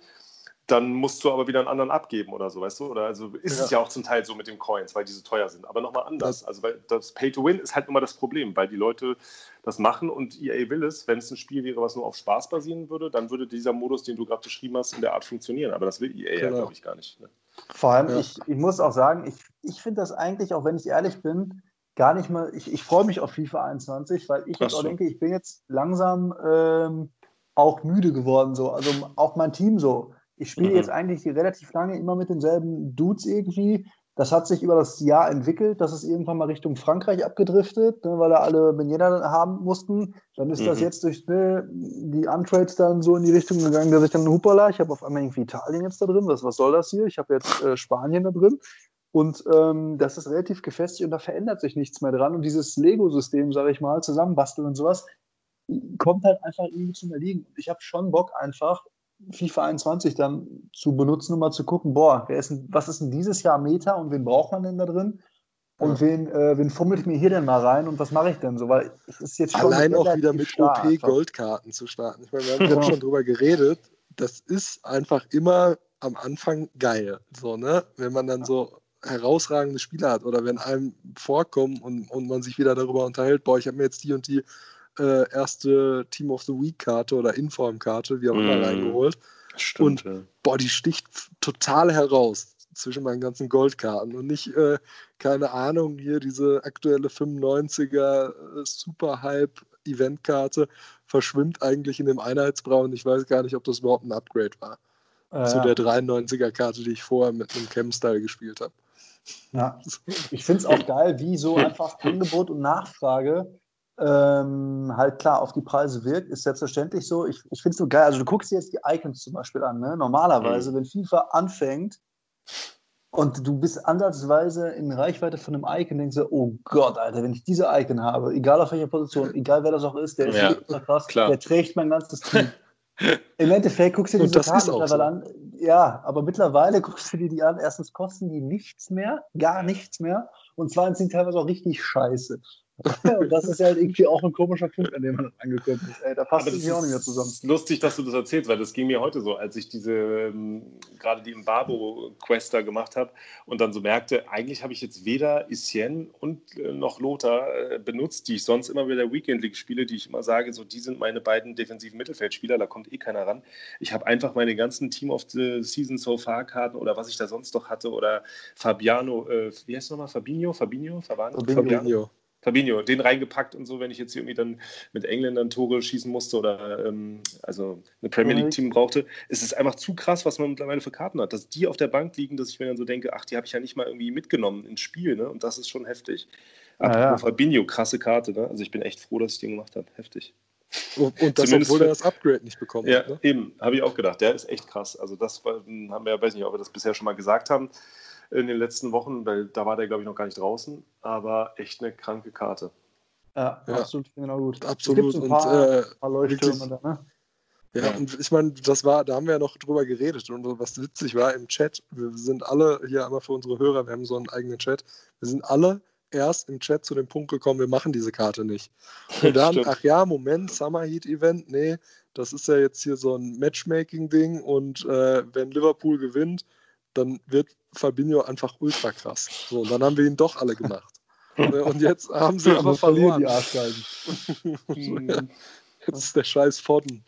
dann musst du aber wieder einen anderen abgeben oder so, weißt du? Oder also ist ja. es ja auch zum Teil so mit den Coins, weil die so teuer sind. Aber nochmal anders. Also weil das Pay to Win ist halt immer das Problem, weil die Leute das machen und EA will es. Wenn es ein Spiel wäre, was nur auf Spaß basieren würde, dann würde dieser Modus, den du gerade beschrieben hast, in der Art funktionieren. Aber das will EA genau. ja, glaube ich, gar nicht. Ne? Vor allem, ja. ich, ich muss auch sagen, ich, ich finde das eigentlich, auch wenn ich ehrlich bin, gar nicht mal, ich, ich freue mich auf FIFA 21, weil ich jetzt auch denke, ich bin jetzt langsam ähm, auch müde geworden. So. Also auch mein Team so. Ich spiele mhm. jetzt eigentlich relativ lange immer mit denselben Dudes irgendwie. Das hat sich über das Jahr entwickelt. Das ist irgendwann mal Richtung Frankreich abgedriftet, ne, weil da alle Benjena haben mussten. Dann ist mhm. das jetzt durch ne, die Untrades dann so in die Richtung gegangen, dass ich dann Hupala, ich habe auf einmal irgendwie Italien jetzt da drin. Was, was soll das hier? Ich habe jetzt äh, Spanien da drin. Und ähm, das ist relativ gefestigt und da verändert sich nichts mehr dran. Und dieses Lego-System, sage ich mal, zusammenbasteln und sowas, kommt halt einfach irgendwie zum Erliegen. Und ich habe schon Bock, einfach FIFA 21 dann zu benutzen, um mal zu gucken, boah, ist denn, was ist denn dieses Jahr Meta und wen braucht man denn da drin? Und ja. wen, äh, wen fummelt mir hier denn mal rein und was mache ich denn so? Weil es ist jetzt schon Allein auch wieder mit OP-Goldkarten zu starten. Ich meine, wir haben ja. schon drüber geredet. Das ist einfach immer am Anfang geil. So, ne? Wenn man dann so herausragende Spieler hat oder wenn einem vorkommen und, und man sich wieder darüber unterhält, boah, ich habe mir jetzt die und die äh, erste Team of the Week Karte oder Inform-Karte, wie auch immer, mm. reingeholt. Stimmt, und ja. boah, die sticht total heraus zwischen meinen ganzen Goldkarten und nicht, äh, keine Ahnung, hier diese aktuelle 95er äh, Super Hype Eventkarte verschwimmt eigentlich in dem Einheitsbraun. Ich weiß gar nicht, ob das überhaupt ein Upgrade war. Äh, zu der 93er Karte, die ich vorher mit einem Chem-Style gespielt habe. Ja, (laughs) ich finde es auch geil, wie so einfach Angebot und Nachfrage ähm, halt klar auf die Preise wirkt, ist selbstverständlich so. Ich, ich finde es so geil. Also, du guckst dir jetzt die Icons zum Beispiel an. Ne? Normalerweise, mhm. wenn FIFA anfängt und du bist ansatzweise in Reichweite von einem Icon, denkst du, oh Gott, Alter, wenn ich diese Icon habe, egal auf welcher Position, egal wer das auch ist, der ist ja, krass, klar. der trägt mein ganzes Team. (laughs) Im Endeffekt guckst du dir diese Karten mittlerweile an. Ja, aber mittlerweile (laughs) guckst du dir die an. Erstens kosten die nichts mehr, gar nichts mehr. Und zweitens sind die teilweise auch richtig scheiße. Und das ist ja halt irgendwie auch ein komischer Punkt, an dem man angekommen ist. Ey, da passt es mir auch nicht mehr zusammen. Lustig, dass du das erzählst, weil das ging mir heute so, als ich diese, ähm, gerade die Imbabo-Quest da gemacht habe und dann so merkte, eigentlich habe ich jetzt weder Issien und äh, noch Lothar äh, benutzt, die ich sonst immer wieder Weekend League spiele, die ich immer sage, so die sind meine beiden defensiven Mittelfeldspieler, da kommt eh keiner ran. Ich habe einfach meine ganzen Team of the Season So Far Karten oder was ich da sonst noch hatte oder Fabiano, äh, wie heißt es nochmal? Fabinho? Fabinho? Fabano? Fabinho. Fabinho. Fabinho, den reingepackt und so, wenn ich jetzt irgendwie dann mit Engländern Tore schießen musste oder ähm, also eine Premier League-Team brauchte, ist es einfach zu krass, was man mittlerweile für Karten hat. Dass die auf der Bank liegen, dass ich mir dann so denke, ach, die habe ich ja nicht mal irgendwie mitgenommen ins Spiel, ne? Und das ist schon heftig. Ah, ja. Fabinho, krasse Karte, ne? Also ich bin echt froh, dass ich den gemacht habe. Heftig. Und, und das, obwohl er das Upgrade nicht bekommen ja, hat. Ne? Eben, habe ich auch gedacht. Der ist echt krass. Also das haben wir ja, weiß nicht, ob wir das bisher schon mal gesagt haben in den letzten Wochen, weil da war der, glaube ich, noch gar nicht draußen, aber echt eine kranke Karte. Ja, ja. absolut, genau gut. Absolut. Ein paar, und äh, paar Leuchttürme da, ne? Ja, ja, und ich meine, das war, da haben wir ja noch drüber geredet und was witzig war im Chat, wir sind alle hier einmal für unsere Hörer, wir haben so einen eigenen Chat, wir sind alle erst im Chat zu dem Punkt gekommen, wir machen diese Karte nicht. (laughs) Und dann, ach ja, Moment, Summer Heat Event, nee, das ist ja jetzt hier so ein Matchmaking-Ding und äh, wenn Liverpool gewinnt, dann wird Fabinho einfach ultra krass. So, und dann haben wir ihn doch alle gemacht. und jetzt haben sie (laughs) aber verloren. Die (laughs) jetzt ist der Scheiß Fodden.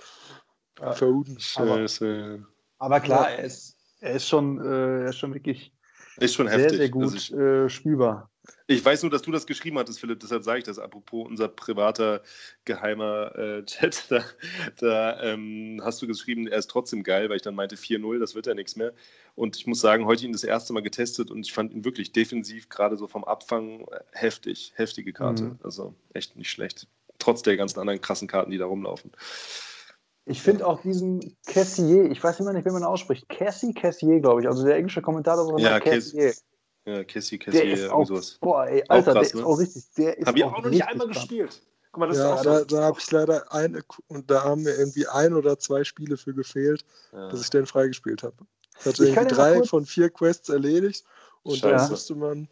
Ja. Verhuden. Scheiße. Aber, aber klar, er ist, er ist schon, äh, er ist schon wirklich ist schon sehr, heftig. sehr gut ich, äh, spielbar. Ich weiß nur, dass du das geschrieben hattest, Philipp, deshalb sage ich das. Apropos unser privater geheimer äh, (laughs) Chat, da, da ähm, hast du geschrieben, er ist trotzdem geil, weil ich dann meinte 4-0, das wird ja nichts mehr. Und ich muss sagen, heute ihn das erste Mal getestet und ich fand ihn wirklich defensiv, gerade so vom Abfang, äh, heftig, heftige Karte. Mhm. Also echt nicht schlecht. Trotz der ganzen anderen krassen Karten, die da rumlaufen. Ich finde auch diesen Cassier, ich weiß immer nicht, wie man ausspricht. Cassie Cassier, glaube ich. Also der englische Kommentator war ja, Cassier. Ja, Cassie, Cassie, der ist auch, sowas. Boah, ey, Alter, krass, der ne? ist auch richtig. Der ist Hab ich auch, noch nicht einmal krass. gespielt. Guck mal, das ja, ist auch da, da habe ich leider eine, und da haben mir irgendwie ein oder zwei Spiele für gefehlt, ja. dass ich den freigespielt habe. Ich hatte ich irgendwie drei von vier Quests erledigt und Scheiße. dann musste man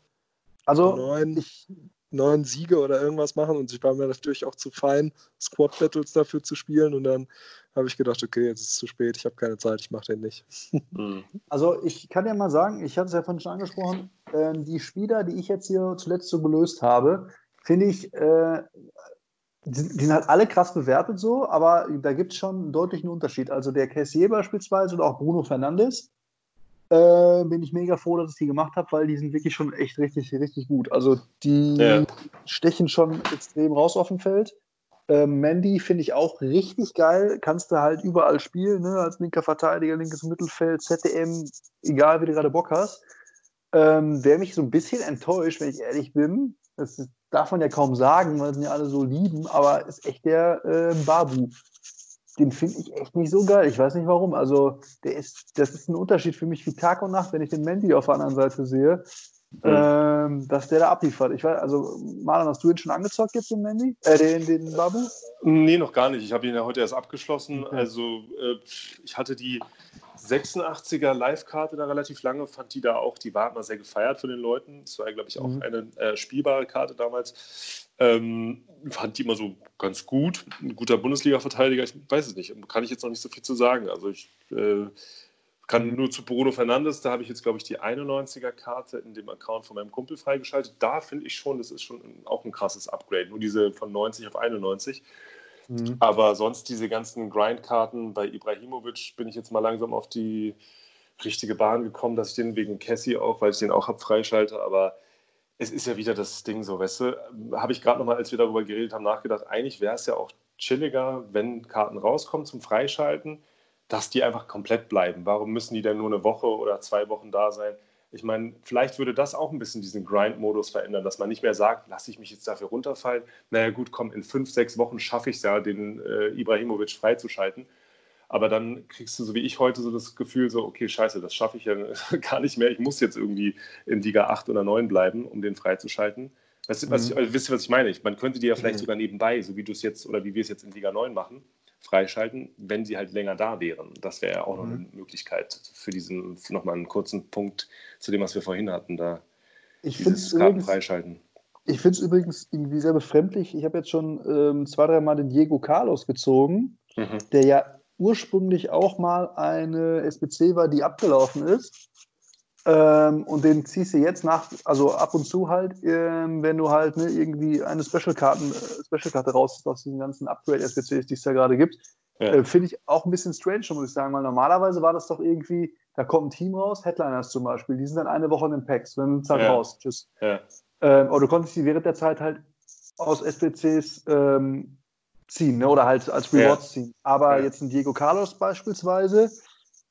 also, neun, ich, neun Siege oder irgendwas machen und ich war mir natürlich auch zu fein, Squad Battles dafür zu spielen und dann habe ich gedacht, okay, jetzt ist es zu spät, ich habe keine Zeit, ich mache den nicht. Mhm. (laughs) Also ich kann ja mal sagen, ich hatte es ja vorhin schon angesprochen, äh, die Spieler, die ich jetzt hier zuletzt so gelöst habe, finde ich, äh, die, die, sind halt alle krass bewertet so, aber da gibt es schon einen deutlichen Unterschied. Also der Cassier beispielsweise oder auch Bruno Fernandes, äh, bin ich mega froh, dass ich die gemacht habe, weil die sind wirklich schon echt richtig, richtig gut. Also die ja. stechen schon extrem raus auf dem Feld. Ähm, Mandy finde ich auch richtig geil. Kannst du halt überall spielen, ne? als linker Verteidiger, linkes Mittelfeld, ZDM, egal wie du gerade Bock hast. Ähm, Wer mich so ein bisschen enttäuscht, wenn ich ehrlich bin, das darf man ja kaum sagen, weil sie ja alle so lieben, aber ist echt der äh, Babu den finde ich echt nicht so geil. Ich weiß nicht warum. Also, der ist, das ist ein Unterschied für mich wie Tag und Nacht, wenn ich den Mandy auf der anderen Seite sehe. Ähm, dass der da abliefert. Ich weiß, also, Marlon, hast du ihn schon angezockt jetzt, den Mandy? Äh, den, den Babu? Nee, noch gar nicht. Ich habe ihn ja heute erst abgeschlossen. Okay. Also, äh, ich hatte die 86er Live-Karte da relativ lange, fand die da auch, die war immer sehr gefeiert von den Leuten. Es war, glaube ich, auch mhm. eine äh, spielbare Karte damals. Ähm, fand die immer so ganz gut. Ein guter Bundesliga-Verteidiger, ich weiß es nicht. Kann ich jetzt noch nicht so viel zu sagen. Also ich äh, kann nur zu Bruno Fernandes, da habe ich jetzt, glaube ich, die 91er-Karte in dem Account von meinem Kumpel freigeschaltet. Da finde ich schon, das ist schon auch ein krasses Upgrade. Nur diese von 90 auf 91. Mhm. Aber sonst diese ganzen Grindkarten bei Ibrahimovic bin ich jetzt mal langsam auf die richtige Bahn gekommen, dass ich den wegen Cassie auch, weil ich den auch habe, freischalte. Aber es ist ja wieder das Ding so, weißt du, habe ich gerade nochmal, als wir darüber geredet haben, nachgedacht, eigentlich wäre es ja auch chilliger, wenn Karten rauskommen zum Freischalten, dass die einfach komplett bleiben. Warum müssen die denn nur eine Woche oder zwei Wochen da sein? Ich meine, vielleicht würde das auch ein bisschen diesen Grind-Modus verändern, dass man nicht mehr sagt, lasse ich mich jetzt dafür runterfallen. Naja, gut, komm, in fünf, sechs Wochen schaffe ich es ja, den äh, Ibrahimovic freizuschalten. Aber dann kriegst du, so wie ich heute, so das Gefühl, so, okay, scheiße, das schaffe ich ja (laughs) gar nicht mehr. Ich muss jetzt irgendwie in Liga 8 oder 9 bleiben, um den freizuschalten. Weißt du, was ich, also, wisst ihr, was ich meine? Man könnte die ja vielleicht mhm. sogar nebenbei, so wie du es jetzt oder wie wir es jetzt in Liga 9 machen, freischalten, wenn sie halt länger da wären. Das wäre ja auch mhm. noch eine Möglichkeit für diesen, nochmal einen kurzen Punkt zu dem, was wir vorhin hatten, da ich dieses Karten freischalten. Ich finde es übrigens irgendwie sehr befremdlich. Ich habe jetzt schon ähm, zwei, drei Mal den Diego Carlos gezogen, mhm. der ja ursprünglich auch mal eine SBC war, die abgelaufen ist. Ähm, und den ziehst du jetzt nach, also ab und zu halt, ähm, wenn du halt ne, irgendwie eine Special-Karten, äh, Special-Karte raus aus diesen ganzen Upgrade-SBCs, die es da gerade gibt. Ja. Äh, Finde ich auch ein bisschen strange, muss ich sagen, weil normalerweise war das doch irgendwie, da kommt ein Team raus, Headliners zum Beispiel, die sind dann eine Woche in den Packs, dann sind halt ja. raus, tschüss. Ja. Ähm, aber du konntest die während der Zeit halt aus SBCs ähm, ziehen ne? oder halt als Rewards ziehen. Aber jetzt ein Diego Carlos beispielsweise,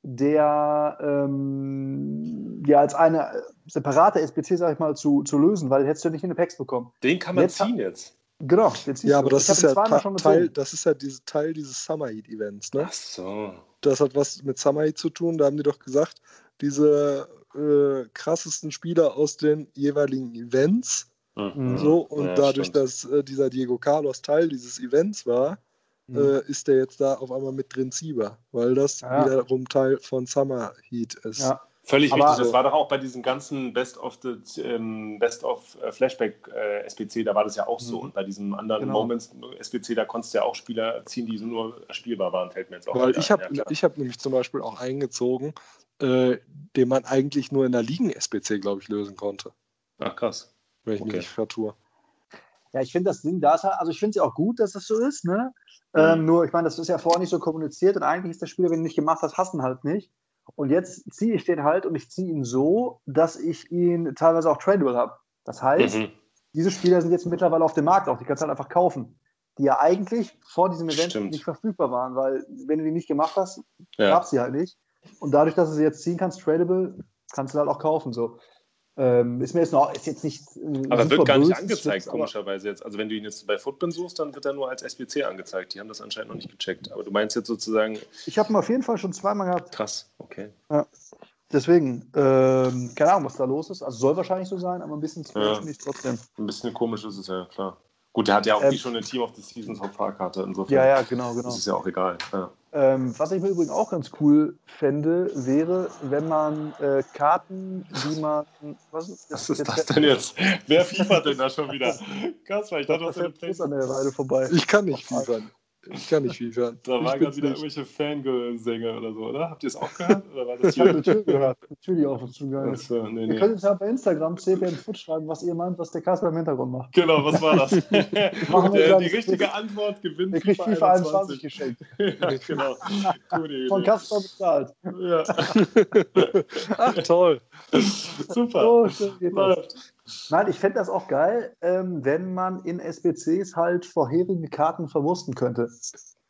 der ähm, ja als eine separate SPC, sag ich mal, zu, zu lösen, weil hättest du nicht in den Packs bekommen. Den kann man jetzt ziehen jetzt. Genau, jetzt Ja, aber das ist ja, Teil, das ist ja diese, Teil dieses Summer Heat Events, ne? Ach so. Das hat was mit Summer Heat zu tun, da haben die doch gesagt, diese äh, krassesten Spieler aus den jeweiligen Events. Mhm. So, und ja, dadurch, stimmt. dass äh, dieser Diego Carlos Teil dieses Events war, mhm. äh, ist der jetzt da auf einmal mit drin ziehbar, weil das ja. wiederum Teil von Summer Heat ist. Ja. Völlig aber, richtig. Das war doch auch bei diesem ganzen Best of the ähm, Best of äh, Flashback äh, SPC, da war das ja auch so. Mhm. Und bei diesem anderen genau. Moments SPC, da konntest du ja auch Spieler ziehen, die nur spielbar waren, fällt mir jetzt auch Weil ich habe ja, hab nämlich zum Beispiel auch eingezogen, äh, den man eigentlich nur in der Ligen-SPC, glaube ich, lösen konnte. Ach krass. Wenn ich okay. mich nicht vertue. Ja, ich finde das Ding da, also ich finde es ja auch gut, dass das so ist, ne? Mhm. Ähm, nur, ich meine, das ist ja vorher nicht so kommuniziert und eigentlich ist der Spieler, wenn du nicht gemacht hast, hassen halt nicht. Und jetzt ziehe ich den halt und ich ziehe ihn so, dass ich ihn teilweise auch tradable habe. Das heißt, mhm. diese Spieler sind jetzt mittlerweile auf dem Markt auch, die kannst du halt einfach kaufen. Die ja eigentlich vor diesem Event Stimmt. nicht verfügbar waren, weil wenn du die nicht gemacht hast, ja. gab es sie halt nicht. Und dadurch, dass du sie jetzt ziehen kannst, tradable, kannst du halt auch kaufen. So. Ähm, ist mir jetzt noch, ist jetzt nicht. Äh, aber wird gar nicht angezeigt, komischerweise jetzt. Also, wenn du ihn jetzt bei Footbin suchst, dann wird er nur als SBC angezeigt. Die haben das anscheinend noch nicht gecheckt. Aber du meinst jetzt sozusagen. Ich habe ihn auf jeden Fall schon zweimal gehabt. Krass, okay. Ja. Deswegen, ähm, keine Ahnung, was da los ist. Also, soll wahrscheinlich so sein, aber ein bisschen strange ja. finde ich trotzdem. Ein bisschen komisch ist es ja, klar. Gut, der hat ja auch ähm, schon eine Team of the Seasons Hauptfahrkarte. Insofern ja, ja, genau, genau. Das ist ja auch egal. Ja. Ähm, was ich mir übrigens auch ganz cool fände, wäre, wenn man äh, Karten, die man. Was ist, was ist das denn jetzt? Wer FIFA denn da schon wieder? Kaspar, ich dachte, das ist eine Plus an der Weide vorbei. Ich kann nicht fiefern. Ich kann nicht FIFA. Da ich waren gerade wieder nicht. irgendwelche Fangirl-Sänger oder so, oder? Habt ihr es auch gehört? Oder war das Ich habe hier? natürlich gehört. Natürlich auch was zugegangen. Achso, nee, Ihr nee. könnt jetzt ja bei Instagram CPM Foot schreiben, was ihr meint, was der Kasper im Hintergrund macht. Genau, was war das? (laughs) (laughs) Machen wir Der, die richtige Antwort gewinnt Ihr kriegt FIFA 21 geschenkt. (laughs) ja, genau. Gute Von. Kasper bezahlt. Ja, Ach, toll. super. So schön geht das. Läuft. Nein, ich fände das auch geil, ähm, wenn man in SBCs halt vorherige Karten verwursten könnte.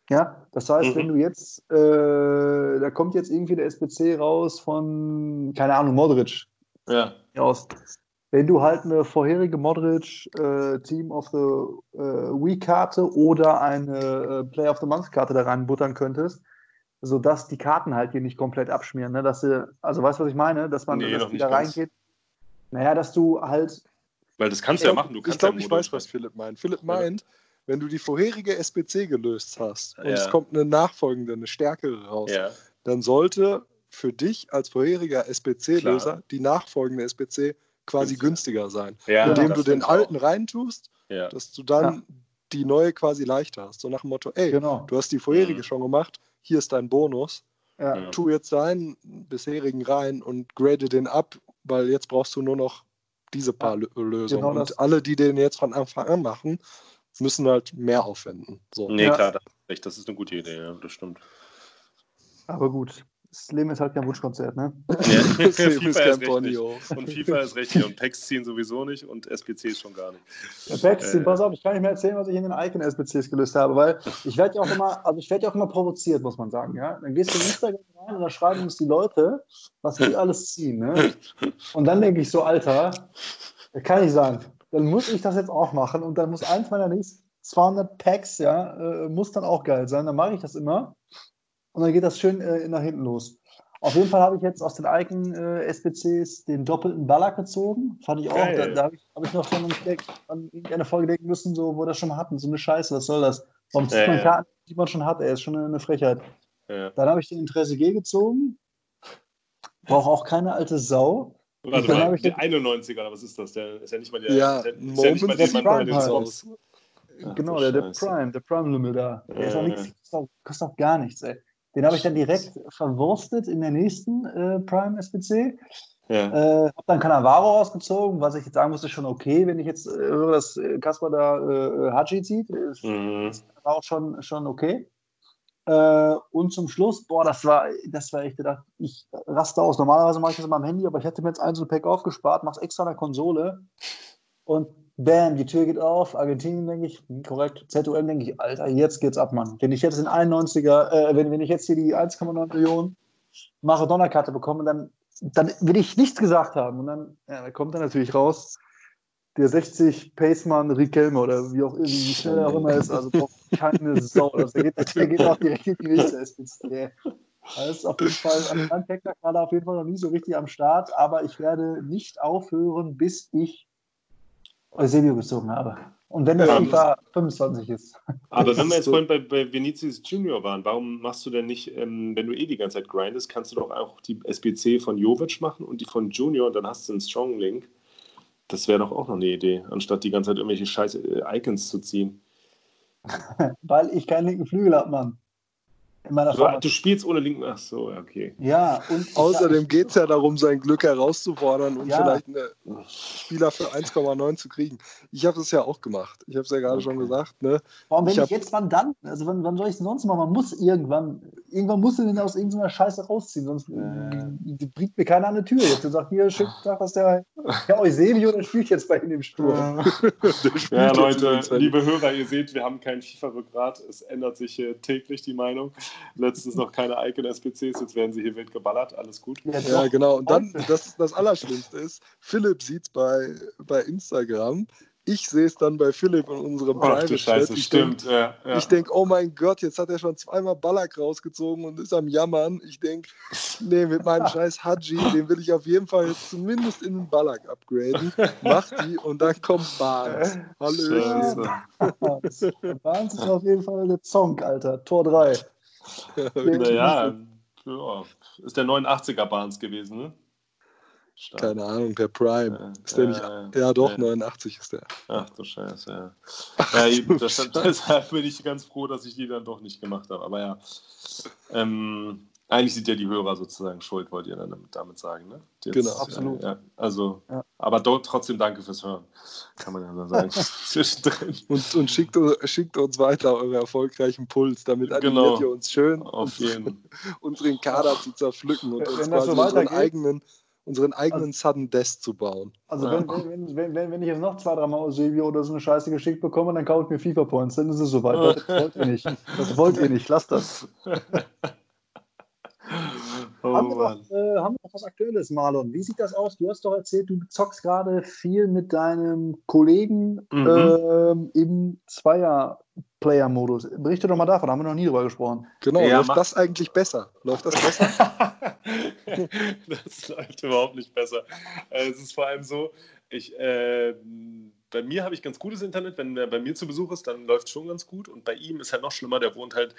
Ja, das heißt, Mhm. wenn du jetzt, äh, da kommt jetzt irgendwie der SBC raus von, keine Ahnung, Modric Ja. aus. Wenn du halt eine vorherige Modric äh, Team of the äh, Week-Karte oder eine äh, Player of the Month-Karte da reinbuttern könntest, sodass die Karten halt hier nicht komplett abschmieren. Ne? Dass sie, also weißt du, was ich meine? Dass man Nee, dass die da reingeht. Naja, dass du halt Weil das kannst du ja machen. Du ich kannst glaube, ja ich weiß, was Philipp meint. Philipp meint, wenn du die vorherige SBC gelöst hast und Ja. es kommt eine nachfolgende, eine stärkere raus, Ja. dann sollte für dich als vorheriger SBC-Löser Klar. die nachfolgende SBC quasi Günstiger. günstiger sein. ja Indem du den ich alten auch. reintust, Ja. dass du dann die neue quasi leichter hast. So nach dem Motto, ey, Genau. du hast die vorherige Mhm. schon gemacht, hier ist dein Bonus, Ja. Ja. tu jetzt deinen bisherigen rein und grade den ab, weil jetzt brauchst du nur noch diese paar Lö- Lösungen. Genau und alle, die den jetzt von Anfang an machen, müssen halt mehr aufwenden. So. Nee, Ja. klar, das, ist recht. das ist eine gute Idee, ja, das stimmt. Aber gut, das Leben ist halt kein Wunschkonzert, ne? Ja. (laughs) Das Leben (laughs) FIFA ist kein recht Pony nicht. hoch. Und FIFA ist recht nicht. Und Packs ziehen sowieso nicht und SPCs schon gar nicht. Ja, Backsteam, Äh. pass auf, ich kann nicht mehr erzählen, was ich in den Icon SBCs gelöst habe, weil ich werde ja auch immer, also ich werde ja auch immer provoziert, muss man sagen, ja. Dann gehst du in Instagram rein und da schreiben uns die Leute, was die alles ziehen, ne? Und dann denke ich so, Alter, das kann nicht sein. Dann muss ich das jetzt auch machen und dann muss eins meiner nächsten 200 Packs, ja, äh, muss dann auch geil sein. Dann mache ich das immer und dann geht das schön äh, nach hinten los. Auf jeden Fall habe ich jetzt aus den Icon äh, SBCs den doppelten Ballack gezogen. Fand ich auch. Geil. Da, da habe ich, hab ich noch entdeckt, an irgendeine Folge denken müssen, so, wo wir das schon mal hatten. So eine Scheiße, was soll das? Warum zieht Ja, man ja. Karten, die man schon hat? Ey, ist schon eine, Frechheit. Ja. Dann habe ich den Interesse G gezogen. Brauche auch keine alte Sau. Warte Dann mal, ich der den- 91er, oder was ist das? Der ist ja nicht mal der. Ja, der, ist ja nicht mal man Prime halt. Genau, der, der. Prime, der Prime-Lümmel da. Der ist auch Ja, nichts, ja. kostet, auch, kostet auch gar nichts, ey. Den habe ich dann direkt verwurstet in der nächsten äh, Prime SBC. Ja. Äh, hab dann Cannavaro rausgezogen, was ich jetzt sagen muss, ist schon okay, wenn ich jetzt äh, höre, dass äh, Kaspar da äh, Haji zieht. Ist Mhm. auch schon, schon okay. Äh, und zum Schluss, boah, das war, das war echt gedacht, ich raste aus. Normalerweise mache ich das immer am Handy, aber ich hatte mir jetzt Einzelpack aufgespart, mach's extra an der Konsole und bam, die Tür geht auf. Argentinien, denke ich, korrekt. ZUM, denke ich, Alter, jetzt geht's ab, Mann. Wenn ich jetzt den 91er, äh, wenn, wenn ich jetzt hier die 1,9 Millionen Maradona-Karte bekomme, dann, dann will ich nichts gesagt haben. Und dann, ja, da kommt dann natürlich raus, der 60 Paceman Riquelme oder wie auch wie schnell er auch immer ist, also braucht keine Sau. Also der, geht, der geht auch direkt in die SPC. Das ist auf jeden Fall, an Packer gerade auf jeden Fall noch nie so richtig am Start, aber ich werde nicht aufhören, bis ich Eusebio gezogen habe. Und wenn das Ja, FIFA 25 ist. Aber wenn wir jetzt (laughs) vorhin bei, bei Vinicius Junior waren, warum machst du denn nicht, ähm, wenn du eh die ganze Zeit grindest, kannst du doch auch die SBC von Jovic machen und die von Junior und dann hast du einen Strong Link. Das wäre doch auch noch eine Idee, anstatt die ganze Zeit irgendwelche scheiß äh, Icons zu ziehen. (laughs) Weil ich keinen linken Flügel habe, Mann. In meiner Du, spielst ohne linken. Ach so, okay. Ja, und Außerdem geht es ja darum, sein Glück herauszufordern und Ja. vielleicht einen Spieler für 1,9 zu kriegen. Ich habe es ja auch gemacht. Ich habe es ja gerade schon Okay. gesagt. Ne? Warum, wenn Ich ich, jetzt, wann dann? Also, wann, wann soll ich es sonst machen? Man muss irgendwann, irgendwann musst du den aus irgendeiner Scheiße rausziehen, sonst Äh. bringt mir keiner an die Tür jetzt und sagt, hier, schönen Tag, was der, der Eusebio, der spielt jetzt bei Ihnen im Sturm. Ja, (laughs) jetzt Leute, liebe Hörer, ihr seht, wir haben kein FIFA-Rückgrat. Es ändert sich täglich die Meinung. Letztens noch keine Icon-SPCs, jetzt werden sie hier wild geballert. Alles gut. Ja, Ja, genau. Und dann, das, das Allerschlimmste ist, Philipp sieht es bei, bei Instagram. Ich sehe es dann bei Philipp in unserem Ach du Private Scheiße, Chat. Ich stimmt. ja, ja. Ich denke, oh mein Gott, jetzt hat er schon zweimal Ballack rausgezogen und ist am Jammern. Ich denke, nee, mit meinem (laughs) scheiß Haji, den will ich auf jeden Fall jetzt zumindest in den Ballack upgraden. Mach die und dann kommt Barnes. Hallöchen. Scheiße. (laughs) Barnes ist auf jeden Fall der Zonk, Alter. Tor 3. (laughs) Naja, ja, ist der 89er Barnes gewesen, ne? Stark. Keine Ahnung, der Prime. Ja, ist der nicht? ja, Ja, doch, ja. 89 ist der. Ach du Scheiße, ja. ja eben, (laughs) deshalb bin ich ganz froh, dass ich die dann doch nicht gemacht habe. Aber ja, ähm, eigentlich sind ja die Hörer sozusagen schuld, wollt ihr dann damit, sagen, ne? Jetzt, Genau. Absolut. äh, Ja, also, Ja. aber dort trotzdem danke fürs Hören, kann man ja dann sagen, (laughs) (laughs) zwischendrin. Und, und schickt, schickt uns weiter eure erfolgreichen Puls. Damit animiert Genau. ihr uns schön, Auf jeden (laughs) unseren Kader zu zerpflücken und Wenn uns quasi so unseren eigenen, unseren eigenen Sudden Death zu bauen. Also Ja. wenn, wenn, wenn, wenn, wenn ich jetzt noch zwei, dreimal aus Silvio oder so eine Scheiße geschickt bekomme, dann kaufe ich mir FIFA Points, dann ist es soweit. Das wollt ihr nicht. Das wollt ihr nicht. Lasst das. Oh haben, wir noch, äh, haben wir noch was Aktuelles, Marlon? Wie sieht das aus? Du hast doch erzählt, du zockst gerade viel mit deinem Kollegen Mhm. ähm, im Zweier-Player-Modus. Berichte doch mal davon, haben wir noch nie drüber gesprochen. Genau, Ja, läuft das eigentlich besser? Läuft das besser? (laughs) (laughs) das läuft überhaupt nicht besser. Äh, Es ist vor allem so, ich, äh, bei mir habe ich ganz gutes Internet. Wenn er bei mir zu Besuch ist, dann läuft es schon ganz gut. Und bei ihm ist halt noch schlimmer. Der wohnt halt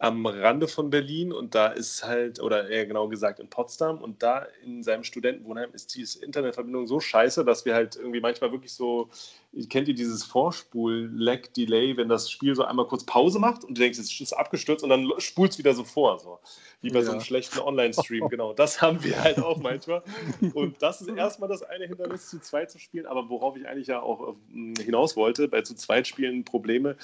am Rande von Berlin und da ist halt, oder eher genau gesagt in Potsdam. Und da in seinem Studentenwohnheim ist die Internetverbindung so scheiße, dass wir halt irgendwie manchmal wirklich so, kennt ihr dieses Vorspul-Lag-Delay, wenn das Spiel so einmal kurz Pause macht und du denkst, es ist abgestürzt und dann spult es wieder so vor. So. Wie bei so einem Ja. schlechten Online-Stream, (laughs) genau. Das haben wir halt auch manchmal. Und das ist erstmal das eine Hindernis, zu zweit zu spielen. Aber worauf ich eigentlich ja auch äh, hinaus wollte, bei zu zweit spielen Probleme,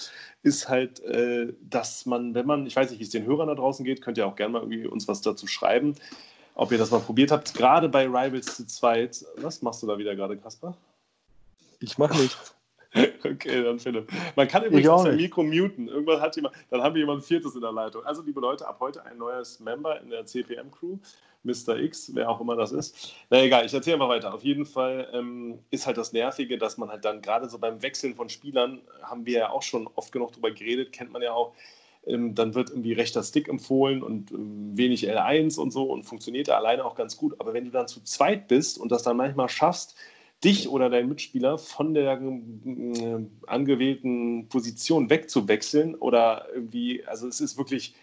ist halt, äh, dass man, wenn man, ich weiß nicht, wie es den Hörern da draußen geht, könnt ihr auch gerne mal irgendwie uns was dazu schreiben, ob ihr das mal probiert habt. Gerade bei Rivals zu zweit. Was machst du da wieder gerade, Kasper? Ich mache nichts. (laughs) Okay, dann Philipp. Man kann übrigens auch sein nicht. Mikro muten. Irgendwann hat jemand, dann haben wir jemand Viertes in der Leitung. Also, liebe Leute, ab heute ein neues Member in der CPM-Crew. Mr. X, wer auch immer das ist. Na egal, ich erzähle mal weiter. Auf jeden Fall ähm, ist halt das Nervige, dass man halt dann gerade so beim Wechseln von Spielern, haben wir ja auch schon oft genug drüber geredet, kennt man ja auch, ähm, dann wird irgendwie rechter Stick empfohlen und ähm, wenig L1 und so und funktioniert er alleine auch ganz gut. Aber wenn du dann zu zweit bist und das dann manchmal schaffst, dich oder deinen Mitspieler von der äh, angewählten Position wegzuwechseln oder irgendwie, also es ist wirklich,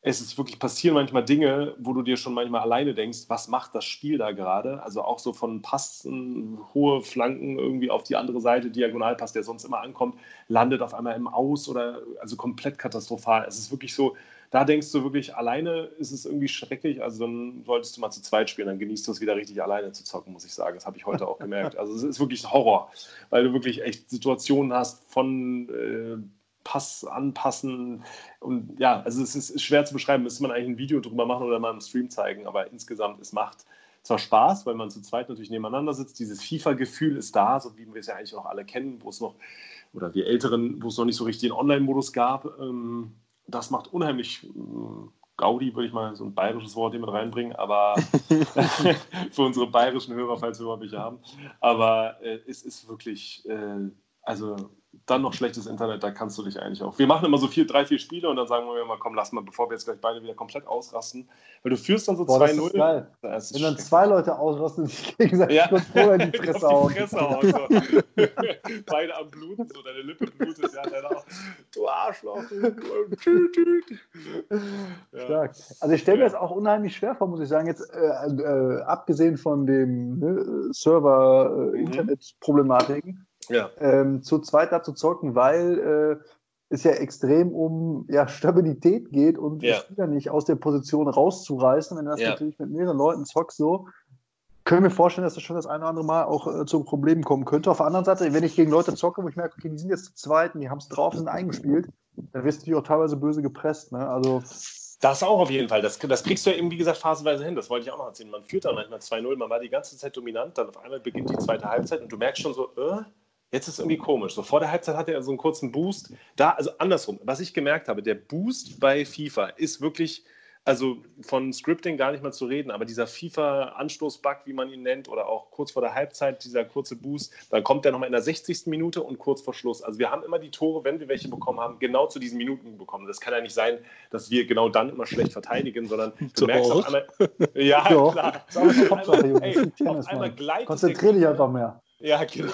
es ist wirklich passieren manchmal Dinge, wo du dir schon manchmal alleine denkst, was macht das Spiel da gerade? Also auch so von Passen, hohe Flanken irgendwie auf die andere Seite, Diagonalpass, der sonst immer ankommt, landet auf einmal im Aus oder also komplett katastrophal. Es ist wirklich so, da denkst du wirklich, alleine ist es irgendwie schrecklich. Also dann solltest du mal zu zweit spielen, dann genießt du es wieder richtig alleine zu zocken, muss ich sagen. Das habe ich heute auch gemerkt. Also es ist wirklich Horror, weil du wirklich echt Situationen hast von äh, Pass anpassen und ja, also es ist schwer zu beschreiben. Müsste man eigentlich ein Video drüber machen oder mal im Stream zeigen, aber insgesamt, es macht zwar Spaß, weil man zu zweit natürlich nebeneinander sitzt. Dieses FIFA-Gefühl ist da, so wie wir es ja eigentlich auch alle kennen, wo es noch, oder wir Älteren, wo es noch nicht so richtig einen Online-Modus gab. Ähm, das macht unheimlich äh, Gaudi, würde ich mal so ein bayerisches Wort hier mit reinbringen, aber (laughs) (laughs) für unsere bayerischen Hörer, falls wir überhaupt welche haben. Aber äh, es ist wirklich, äh, also dann noch schlechtes Internet, da kannst du dich eigentlich auch. Wir machen immer so vier, drei, vier Spiele und dann sagen wir mal, komm, lass mal, bevor wir jetzt gleich beide wieder komplett ausrasten, weil du führst dann so Boah, das ist 2-0. geil. Das ist Wenn dann schrecklich. zwei Leute ausrasten und sich gegenseitig Ja. kurz vorher (laughs) die Fresse hauen. So. (laughs) Beide am Bluten, so deine Lippe blutet, ja, dann auch. Du Arschloch. Ja. Stark. Also ich stelle mir das auch unheimlich schwer vor, muss ich sagen. Jetzt äh, äh, abgesehen von dem ne, Mhm. Ja. ähm, zu zweit da zu zocken, weil äh, es ja extrem um ja, Stabilität geht und Ja. Spieler nicht aus der Position rauszureißen. Wenn du das Ja. natürlich mit mehreren Leuten zockst, so, können wir vorstellen, dass das schon das eine oder andere Mal auch äh, zum Problem kommen könnte. Auf der anderen Seite, wenn ich gegen Leute zocke, wo ich merke, okay, die sind jetzt zu zweit und die haben es drauf, sind eingespielt, dann wirst du natürlich auch teilweise böse gepresst. Ne? Also Das auch auf jeden Fall. Das, das kriegst du ja eben, wie gesagt, phasenweise hin. Das wollte ich auch noch erzählen. Man führt dann manchmal 2-0, man war die ganze Zeit dominant, dann auf einmal beginnt die zweite Halbzeit und du merkst schon so, äh, jetzt ist es irgendwie komisch. So vor der Halbzeit hat er so einen kurzen Boost. Da, also andersrum, was ich gemerkt habe, der Boost bei FIFA ist wirklich, also von Scripting gar nicht mal zu reden, aber dieser FIFA-Anstoß-Bug, wie man ihn nennt, oder auch kurz vor der Halbzeit, dieser kurze Boost, dann kommt der nochmal in der 60. Minute und kurz vor Schluss. Also wir haben immer die Tore, wenn wir welche bekommen haben, genau zu diesen Minuten bekommen. Das kann ja nicht sein, dass wir genau dann immer schlecht verteidigen, sondern du merkst auf einmal, (laughs) ja, klar. Auf einmal, ey, einmal gleitet konzentriere dich einfach mehr. Ja, genau.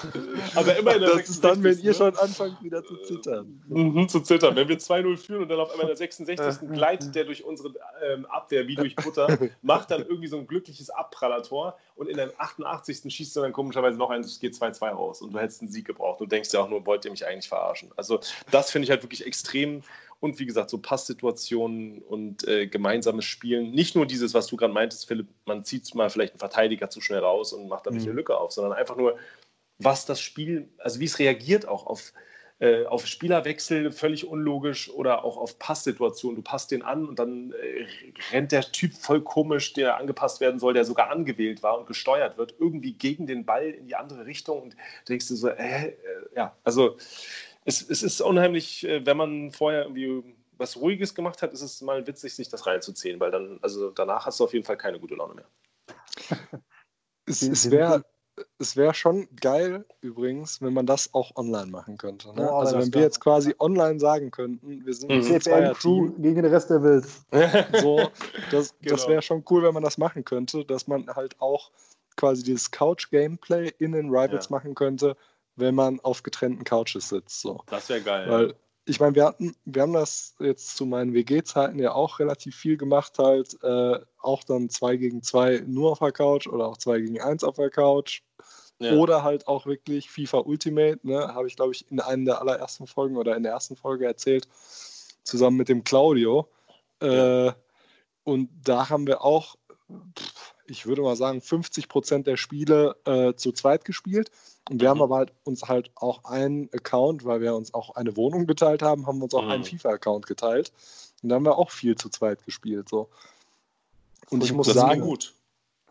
Aber immer in der Das ist dann, wenn ihr schon anfangt, wieder zu zittern. Mhm, zu zittern. Wenn wir 2-0 führen und dann auf einmal in der 66. gleitet der durch unsere ähm, Abwehr wie durch Butter, (laughs) macht dann irgendwie so ein glückliches Abprallertor und in der 88. schießt er dann komischerweise noch ein, es geht 2-2 raus und du hättest einen Sieg gebraucht. Du denkst ja auch nur, wollt ihr mich eigentlich verarschen? Also, das finde ich halt wirklich extrem und wie gesagt, so Passsituationen und äh, gemeinsames Spielen. Nicht nur dieses, was du gerade meintest, Philipp, man zieht mal vielleicht einen Verteidiger zu schnell raus und macht dadurch Mhm. eine Lücke auf, sondern einfach nur, was das Spiel, also wie es reagiert auch auf, äh, auf Spielerwechsel, völlig unlogisch oder auch auf Passsituationen. Du passt den an und dann äh, rennt der Typ voll komisch, der angepasst werden soll, der sogar angewählt war und gesteuert wird, irgendwie gegen den Ball in die andere Richtung und denkst du so, äh, äh, ja, also es, es ist unheimlich, äh, wenn man vorher irgendwie was Ruhiges gemacht hat, ist es mal witzig, sich das reinzuziehen, weil dann, also danach hast du auf jeden Fall keine gute Laune mehr. (laughs) Es, es wäre es wär schon geil, übrigens, wenn man das auch online machen könnte. Ne? Boah, also, das wenn wir jetzt quasi online sagen könnten, wir sind Mhm. ein CPN Crew Zweier-Team, gegen den Rest der Welt. (laughs) (laughs) so, das, das Genau. wäre schon cool, wenn man das machen könnte, dass man halt auch quasi dieses Couch-Gameplay in den Rivals Ja. machen könnte, wenn man auf getrennten Couches sitzt. So. Das wäre geil. Weil ich meine, wir hatten, wir haben das jetzt zu meinen WG-Zeiten ja auch relativ viel gemacht, halt äh, auch dann zwei gegen zwei nur auf der Couch oder auch zwei gegen eins auf der Couch. ja. Oder halt auch wirklich FIFA Ultimate, ne, habe ich, glaube ich, in einer der allerersten Folgen oder in der ersten Folge erzählt, zusammen mit dem Claudio. Äh, und da haben wir auch, pff, ich würde mal sagen, 50 Prozent der Spiele äh, zu zweit gespielt. Und wir Mhm. haben aber halt uns halt auch einen Account, weil wir uns auch eine Wohnung geteilt haben, haben wir uns auch Mhm. einen FIFA-Account geteilt. Und da haben wir auch viel zu zweit gespielt. So. Und ich muss das sagen, ist gut.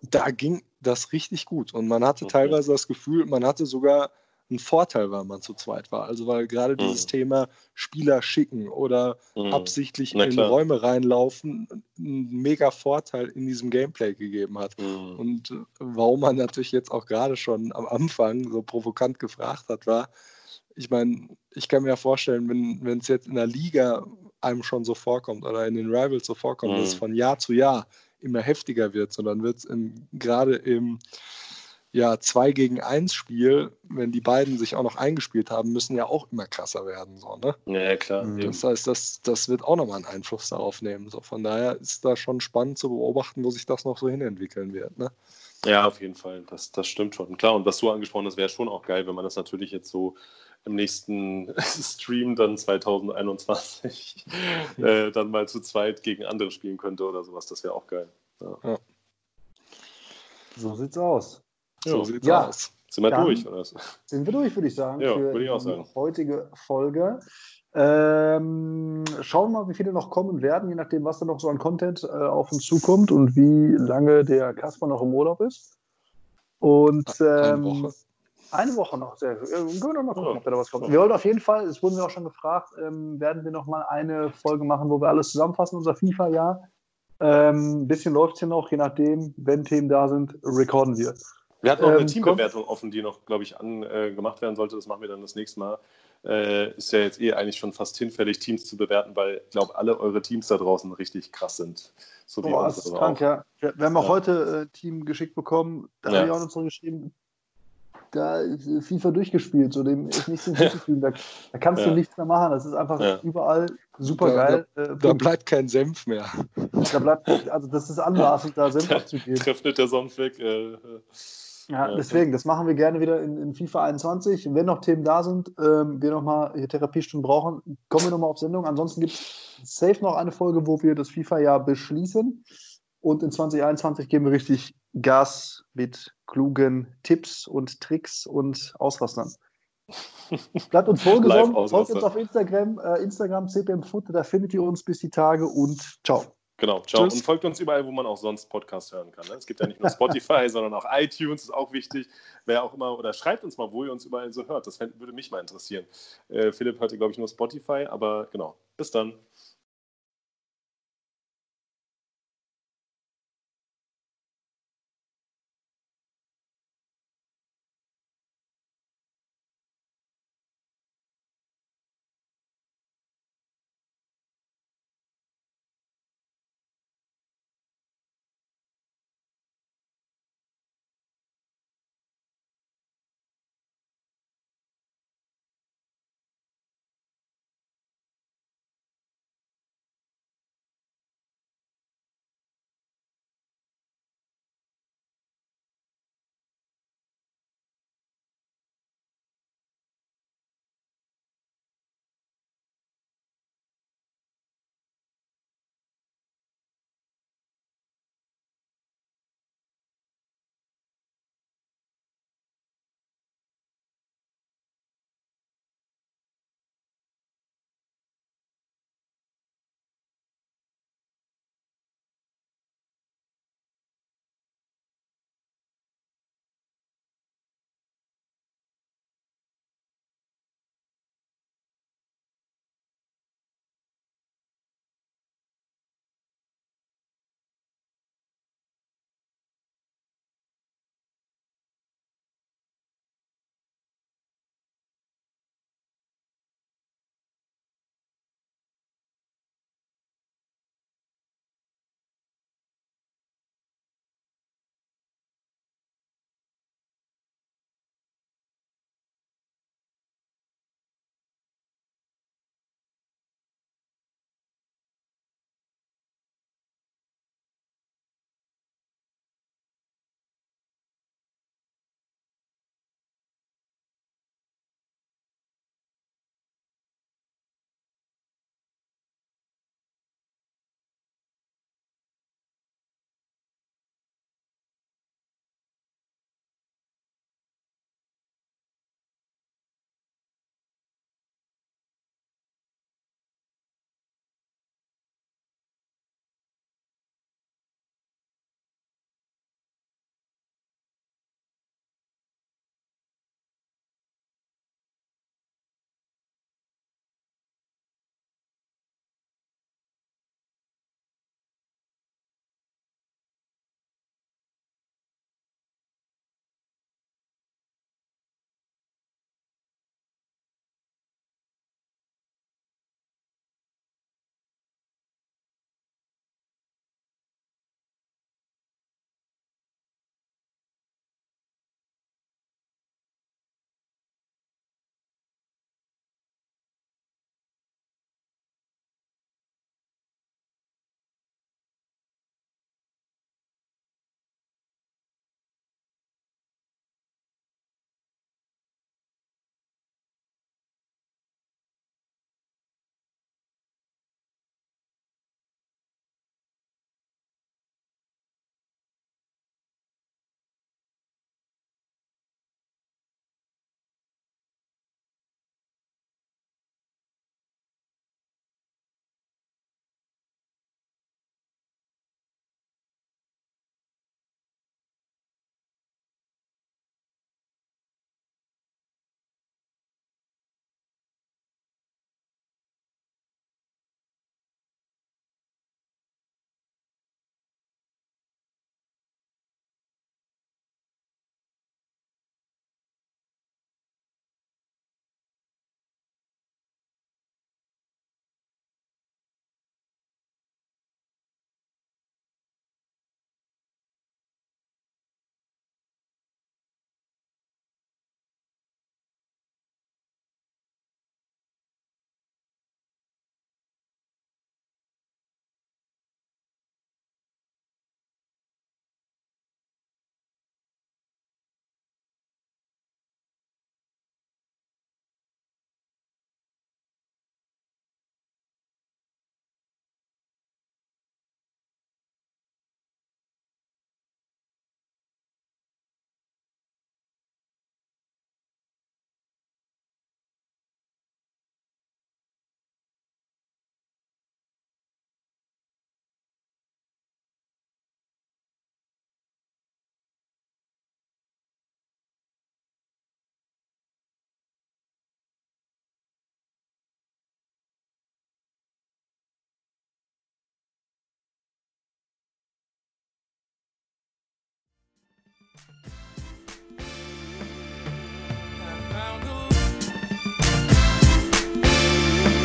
da ging das richtig gut. Und man hatte Okay. teilweise das Gefühl, man hatte sogar einen Vorteil, weil man zu zweit war. Also weil gerade dieses Mhm. Thema Spieler schicken oder Mhm. absichtlich in. Räume reinlaufen einen mega Vorteil in diesem Gameplay gegeben hat. Mhm. Und äh, warum man natürlich jetzt auch gerade schon am Anfang so provokant gefragt hat, war, ich meine, ich kann mir ja vorstellen, wenn es jetzt in der Liga einem schon so vorkommt oder in den Rivals so vorkommt, Mhm. dass es von Jahr zu Jahr immer heftiger wird, sondern wird es gerade im ja, 2 gegen 1 Spiel, wenn die beiden sich auch noch eingespielt haben, müssen ja auch immer krasser werden. So, ne? Ja, klar. Mhm. Das heißt, das, das wird auch nochmal einen Einfluss darauf nehmen. So, von daher ist da schon spannend zu beobachten, wo sich das noch so hinentwickeln wird. Ne? Ja, auf jeden Fall. Das, das stimmt schon. Klar, und was du angesprochen hast, wäre schon auch geil, wenn man das natürlich jetzt so im nächsten (laughs) Stream dann 2021 äh, dann mal zu zweit gegen andere spielen könnte oder sowas. Das wäre auch geil. So sieht's aus. So Ja. sieht's Ja. aus. Sind wir Dann- durch, oder? was? Sind wir durch, würde ich sagen, Ja, für würde ich auch die sagen. heutige Folge. Ähm, schauen wir mal, wie viele noch kommen werden, je nachdem, was da noch so an Content äh, auf uns zukommt und wie lange der Kasper noch im Urlaub ist. Und Eine ähm, Woche. Eine Woche noch, sehr. Äh, Können wir noch mal gucken, Ja. ob da noch was kommt. Wir wollen auf jeden Fall, es wurden wir auch schon gefragt, ähm, werden wir noch mal eine Folge machen, wo wir alles zusammenfassen, unser FIFA-Jahr. Ähm, ein bisschen läuft es hier noch, je nachdem, wenn Themen da sind, recorden wir. Wir hatten noch eine Ähm, Teambewertung offen, die noch, glaube ich, an, äh, gemacht werden sollte. Das machen wir dann das nächste Mal. Äh, ist ja jetzt eh eigentlich schon fast hinfällig, Teams zu bewerten, weil ich glaube, alle eure Teams da draußen richtig krass sind. So wie Boah, das ist krank, auch. ja. Wir, wir haben auch Ja. heute äh, Team geschickt bekommen, da Ja. habe ich auch noch zurückgeschrieben, da ist äh, FIFA durchgespielt, so dem ist nichts (laughs) hinzuzufügen. Da, da kannst Ja. du nichts mehr machen. Das ist einfach Ja. überall super geil. Äh, Da Punkt. bleibt kein Senf mehr. da bleibt, also das ist anmaßend, da (laughs) Senf abzugeben. Trifft der Sonst weg. Äh, äh, Ja, Ja. deswegen, das machen wir gerne wieder in, in FIFA 21. Wenn noch Themen da sind, ähm, wir nochmal hier Therapiestunden brauchen, kommen wir nochmal auf Sendung. Ansonsten gibt es safe noch eine Folge, wo wir das FIFA-Jahr beschließen. Und in 2021 geben wir richtig Gas mit klugen Tipps und Tricks und Ausrastern. (laughs) Bleibt uns wohlgesonnen, folgt uns auf Instagram, äh, Instagram CPM Foot, da findet ihr uns bis die Tage und ciao. Genau, ciao. Tschüss. Und folgt uns überall, wo man auch sonst Podcasts hören kann. Ne? Es gibt ja nicht nur (laughs) Spotify, sondern auch iTunes, ist auch wichtig. Wer auch immer, oder schreibt uns mal, wo ihr uns überall so hört. Das würde mich mal interessieren. Äh, Philipp hörte, glaube ich, nur Spotify, aber genau. Bis dann.